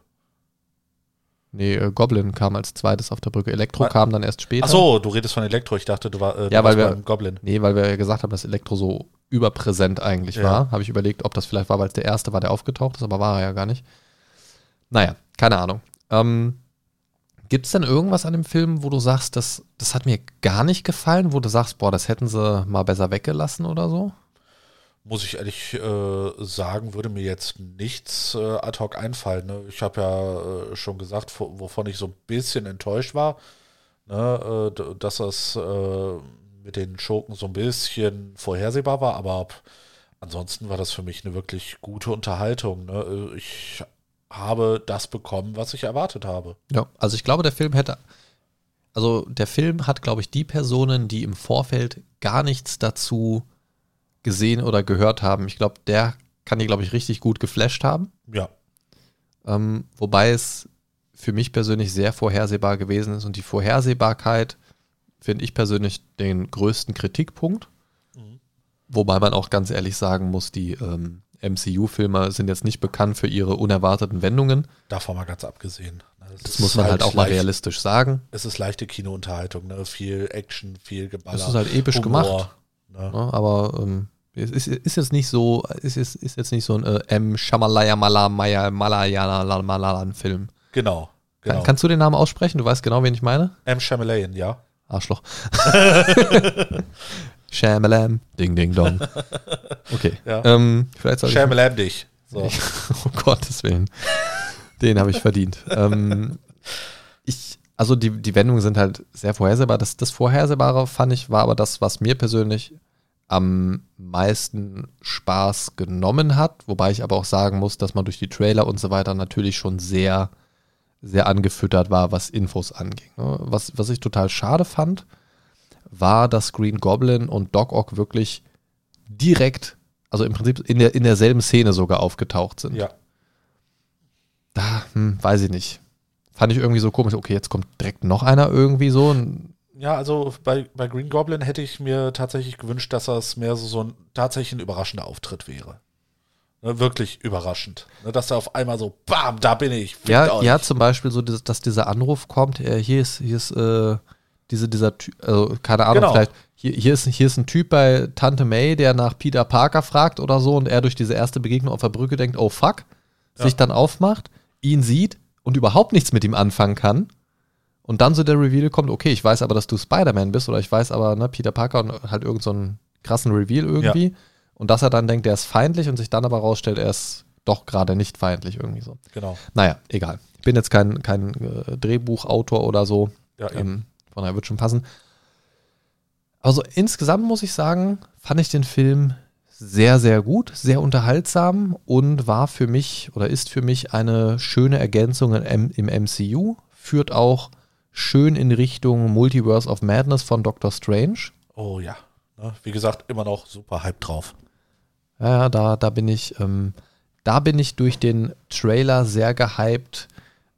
Nee, äh, Goblin kam als zweites auf der Brücke. Elektro Wa- kam dann erst später. Ach so, du redest von Elektro. Ich dachte, du, war, äh, du Ja, weil warst wir- beim Goblin. Nee, weil wir ja gesagt haben, dass Elektro so überpräsent eigentlich Ja. war. Habe ich überlegt, ob das vielleicht war, weil es der erste war, der aufgetaucht ist, aber war er ja gar nicht. Naja, keine Ahnung. Ähm, Gibt es denn irgendwas an dem Film, wo du sagst, das, das hat mir gar nicht gefallen, wo du sagst, boah, das hätten sie mal besser weggelassen oder so? Muss ich ehrlich äh, sagen, würde mir jetzt nichts äh, ad hoc einfallen. Ne? Ich habe ja äh, schon gesagt, wo- wovon ich so ein bisschen enttäuscht war, ne, äh, dass das äh, mit den Schurken so ein bisschen vorhersehbar war, aber ansonsten war das für mich eine wirklich gute Unterhaltung. Ne? Ich habe das bekommen, was ich erwartet habe. Ja, also ich glaube, der Film hätte, also der Film hat, glaube ich, die Personen, die im Vorfeld gar nichts dazu gesehen oder gehört haben. Ich glaube, der kann die, glaube ich, richtig gut geflasht haben. Ja. Ähm, wobei es für mich persönlich sehr vorhersehbar gewesen ist und die Vorhersehbarkeit finde ich persönlich den größten Kritikpunkt. Mhm. Wobei man auch ganz ehrlich sagen muss, die ähm, MCU-Filme sind jetzt nicht bekannt für ihre unerwarteten Wendungen. Davon mal ganz abgesehen. Das, das muss man halt, halt auch mal realistisch sagen. Es ist leichte Kinounterhaltung, ne? viel Action, viel Geballer. Das ist halt episch Humor, gemacht. Ne? Ja, aber ähm, es ist, ist, jetzt nicht so, ist, ist, ist jetzt nicht so ein äh, M. Shamalaya Malaya Malayalan Film. Genau. genau. Kann, kannst du den Namen aussprechen? Du weißt genau, wen ich meine? M. Shamalayan, ja. Arschloch. Shamalam, ding, ding, dong. Okay. Ja. Ähm, vielleicht Shamalam dich. So. oh Gottes Willen. Den habe ich verdient. ähm, ich, also die, die Wendungen sind halt sehr vorhersehbar. Das, das Vorhersehbare fand ich, war aber das, was mir persönlich am meisten Spaß genommen hat. Wobei ich aber auch sagen muss, dass man durch die Trailer und so weiter natürlich schon sehr sehr angefüttert war, was Infos anging. Ne? Was, was ich total schade fand, war, dass Green Goblin und Doc Ock wirklich direkt, also im Prinzip in, der, in derselben Szene sogar aufgetaucht sind. Ja. Da, hm, weiß ich nicht. Fand ich irgendwie so komisch. Okay, jetzt kommt direkt noch einer irgendwie so. Ja, also bei, bei Green Goblin hätte ich mir tatsächlich gewünscht, dass das mehr so, so ein tatsächlich ein überraschender Auftritt wäre. Ne, wirklich überraschend. Ne, dass er auf einmal so, bam, da bin ich. Ja, ja, zum Beispiel so, dass dieser Anruf kommt, äh, hier ist, hier ist äh, diese, dieser Typ, also keine Ahnung, genau. vielleicht, hier, hier, ist, hier ist ein Typ bei Tante May, der nach Peter Parker fragt oder so und er durch diese erste Begegnung auf der Brücke denkt, oh fuck, ja. sich dann aufmacht, ihn sieht und überhaupt nichts mit ihm anfangen kann. Und dann so der Reveal kommt, okay, ich weiß aber, dass du Spider-Man bist oder ich weiß aber, ne, Peter Parker und halt irgendeinen so krassen Reveal irgendwie. Ja. Und dass er dann denkt, er ist feindlich und sich dann aber rausstellt, er ist doch gerade nicht feindlich irgendwie so. Genau. Naja, egal. Ich bin jetzt kein, kein äh, Drehbuchautor oder so. Ja, ähm, von daher wird schon passen. Also insgesamt muss ich sagen, fand ich den Film sehr, sehr gut, sehr unterhaltsam und war für mich oder ist für mich eine schöne Ergänzung im, im MCU. Führt auch schön in Richtung Multiverse of Madness von Doctor Strange. Oh ja. Ne, wie gesagt, immer noch super Hype drauf. Ja, da, da bin ich, ähm, da bin ich durch den Trailer sehr gehypt,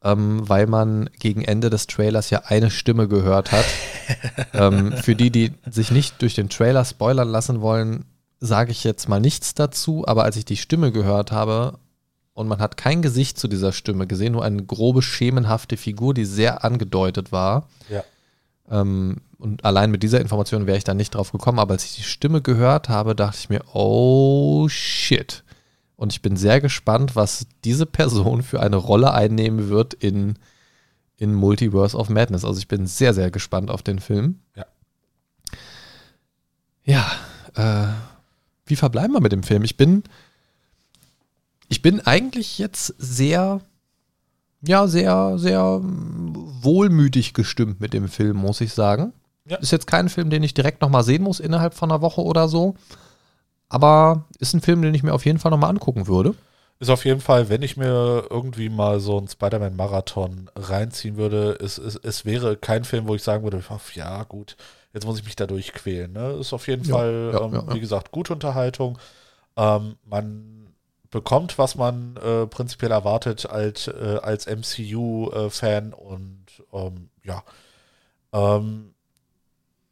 ähm, weil man gegen Ende des Trailers ja eine Stimme gehört hat. ähm, für die, die sich nicht durch den Trailer spoilern lassen wollen, sage ich jetzt mal nichts dazu, aber als ich die Stimme gehört habe und man hat kein Gesicht zu dieser Stimme gesehen, nur eine grobe schemenhafte Figur, die sehr angedeutet war. Ja. Ähm, und allein mit dieser Information wäre ich da nicht drauf gekommen, aber als ich die Stimme gehört habe, dachte ich mir, oh shit. Und ich bin sehr gespannt, was diese Person für eine Rolle einnehmen wird in, in Multiverse of Madness. Also ich bin sehr, sehr gespannt auf den Film. Ja. Ja, äh, wie verbleiben wir mit dem Film? Ich bin, ich bin eigentlich jetzt sehr ja, sehr, sehr wohlmütig gestimmt mit dem Film, muss ich sagen. Ja. Ist jetzt kein Film, den ich direkt nochmal sehen muss innerhalb von einer Woche oder so. Aber ist ein Film, den ich mir auf jeden Fall nochmal angucken würde. Ist auf jeden Fall, wenn ich mir irgendwie mal so einen Spider-Man-Marathon reinziehen würde, es, es, es wäre kein Film, wo ich sagen würde, ja, gut, jetzt muss ich mich da durchquälen. Ne? Ist auf jeden ja, Fall, ja, ähm, wie gesagt, gute Unterhaltung. Ähm, man bekommt, was man äh, prinzipiell erwartet als, äh, als MCU-Fan. Äh, und ähm, ja, ähm,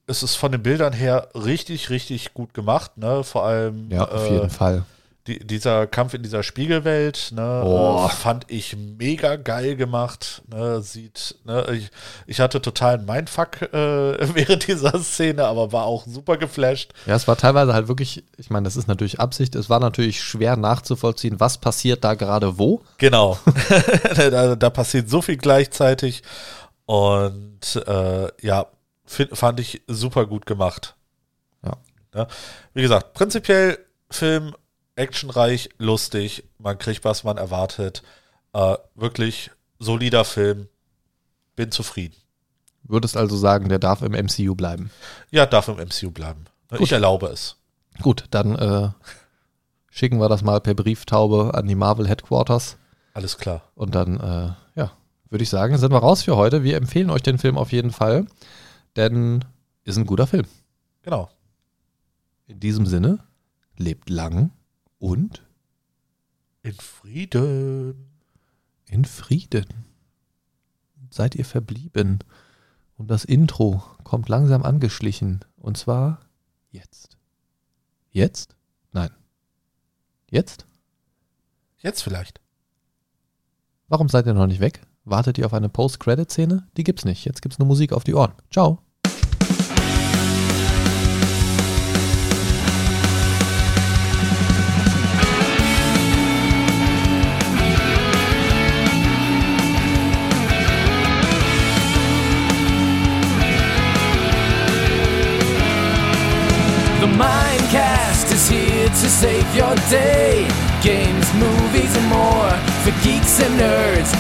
es ist von den Bildern her richtig, richtig gut gemacht. Ne? Vor allem. Ja, auf jeden äh, Fall die, dieser Kampf in dieser Spiegelwelt, ne, oh. äh, fand ich mega geil gemacht. Ne, sieht, ne, ich, ich hatte totalen Mindfuck äh, während dieser Szene, aber war auch super geflasht. Ja, es war teilweise halt wirklich, ich meine, das ist natürlich Absicht, es war natürlich schwer nachzuvollziehen, was passiert da gerade wo. Genau. da, da, passiert so viel gleichzeitig. Und äh, ja, find, fand ich super gut gemacht. Ja. ja. Ne? Wie gesagt, prinzipiell Film actionreich, lustig, man kriegt, was man erwartet. Äh, wirklich solider Film. Bin zufrieden. würdest also sagen, der darf im MCU bleiben. Ja, darf im MCU bleiben. Gut. Ich erlaube es. Gut, dann äh, schicken wir das mal per Brieftaube an die Marvel Headquarters. Alles klar. Und dann, äh, ja, würde ich sagen, sind wir raus für heute. Wir empfehlen euch den Film auf jeden Fall, denn ist ein guter Film. Genau. In diesem Sinne, lebt lang und in Frieden. In Frieden. Seid ihr verblieben. Und das Intro kommt langsam angeschlichen. Und zwar jetzt. Jetzt? Nein. Jetzt? Jetzt vielleicht. Warum seid ihr noch nicht weg? Wartet ihr auf eine Post-Credit-Szene? Die gibt's nicht. Jetzt gibt's nur Musik auf die Ohren. Ciao.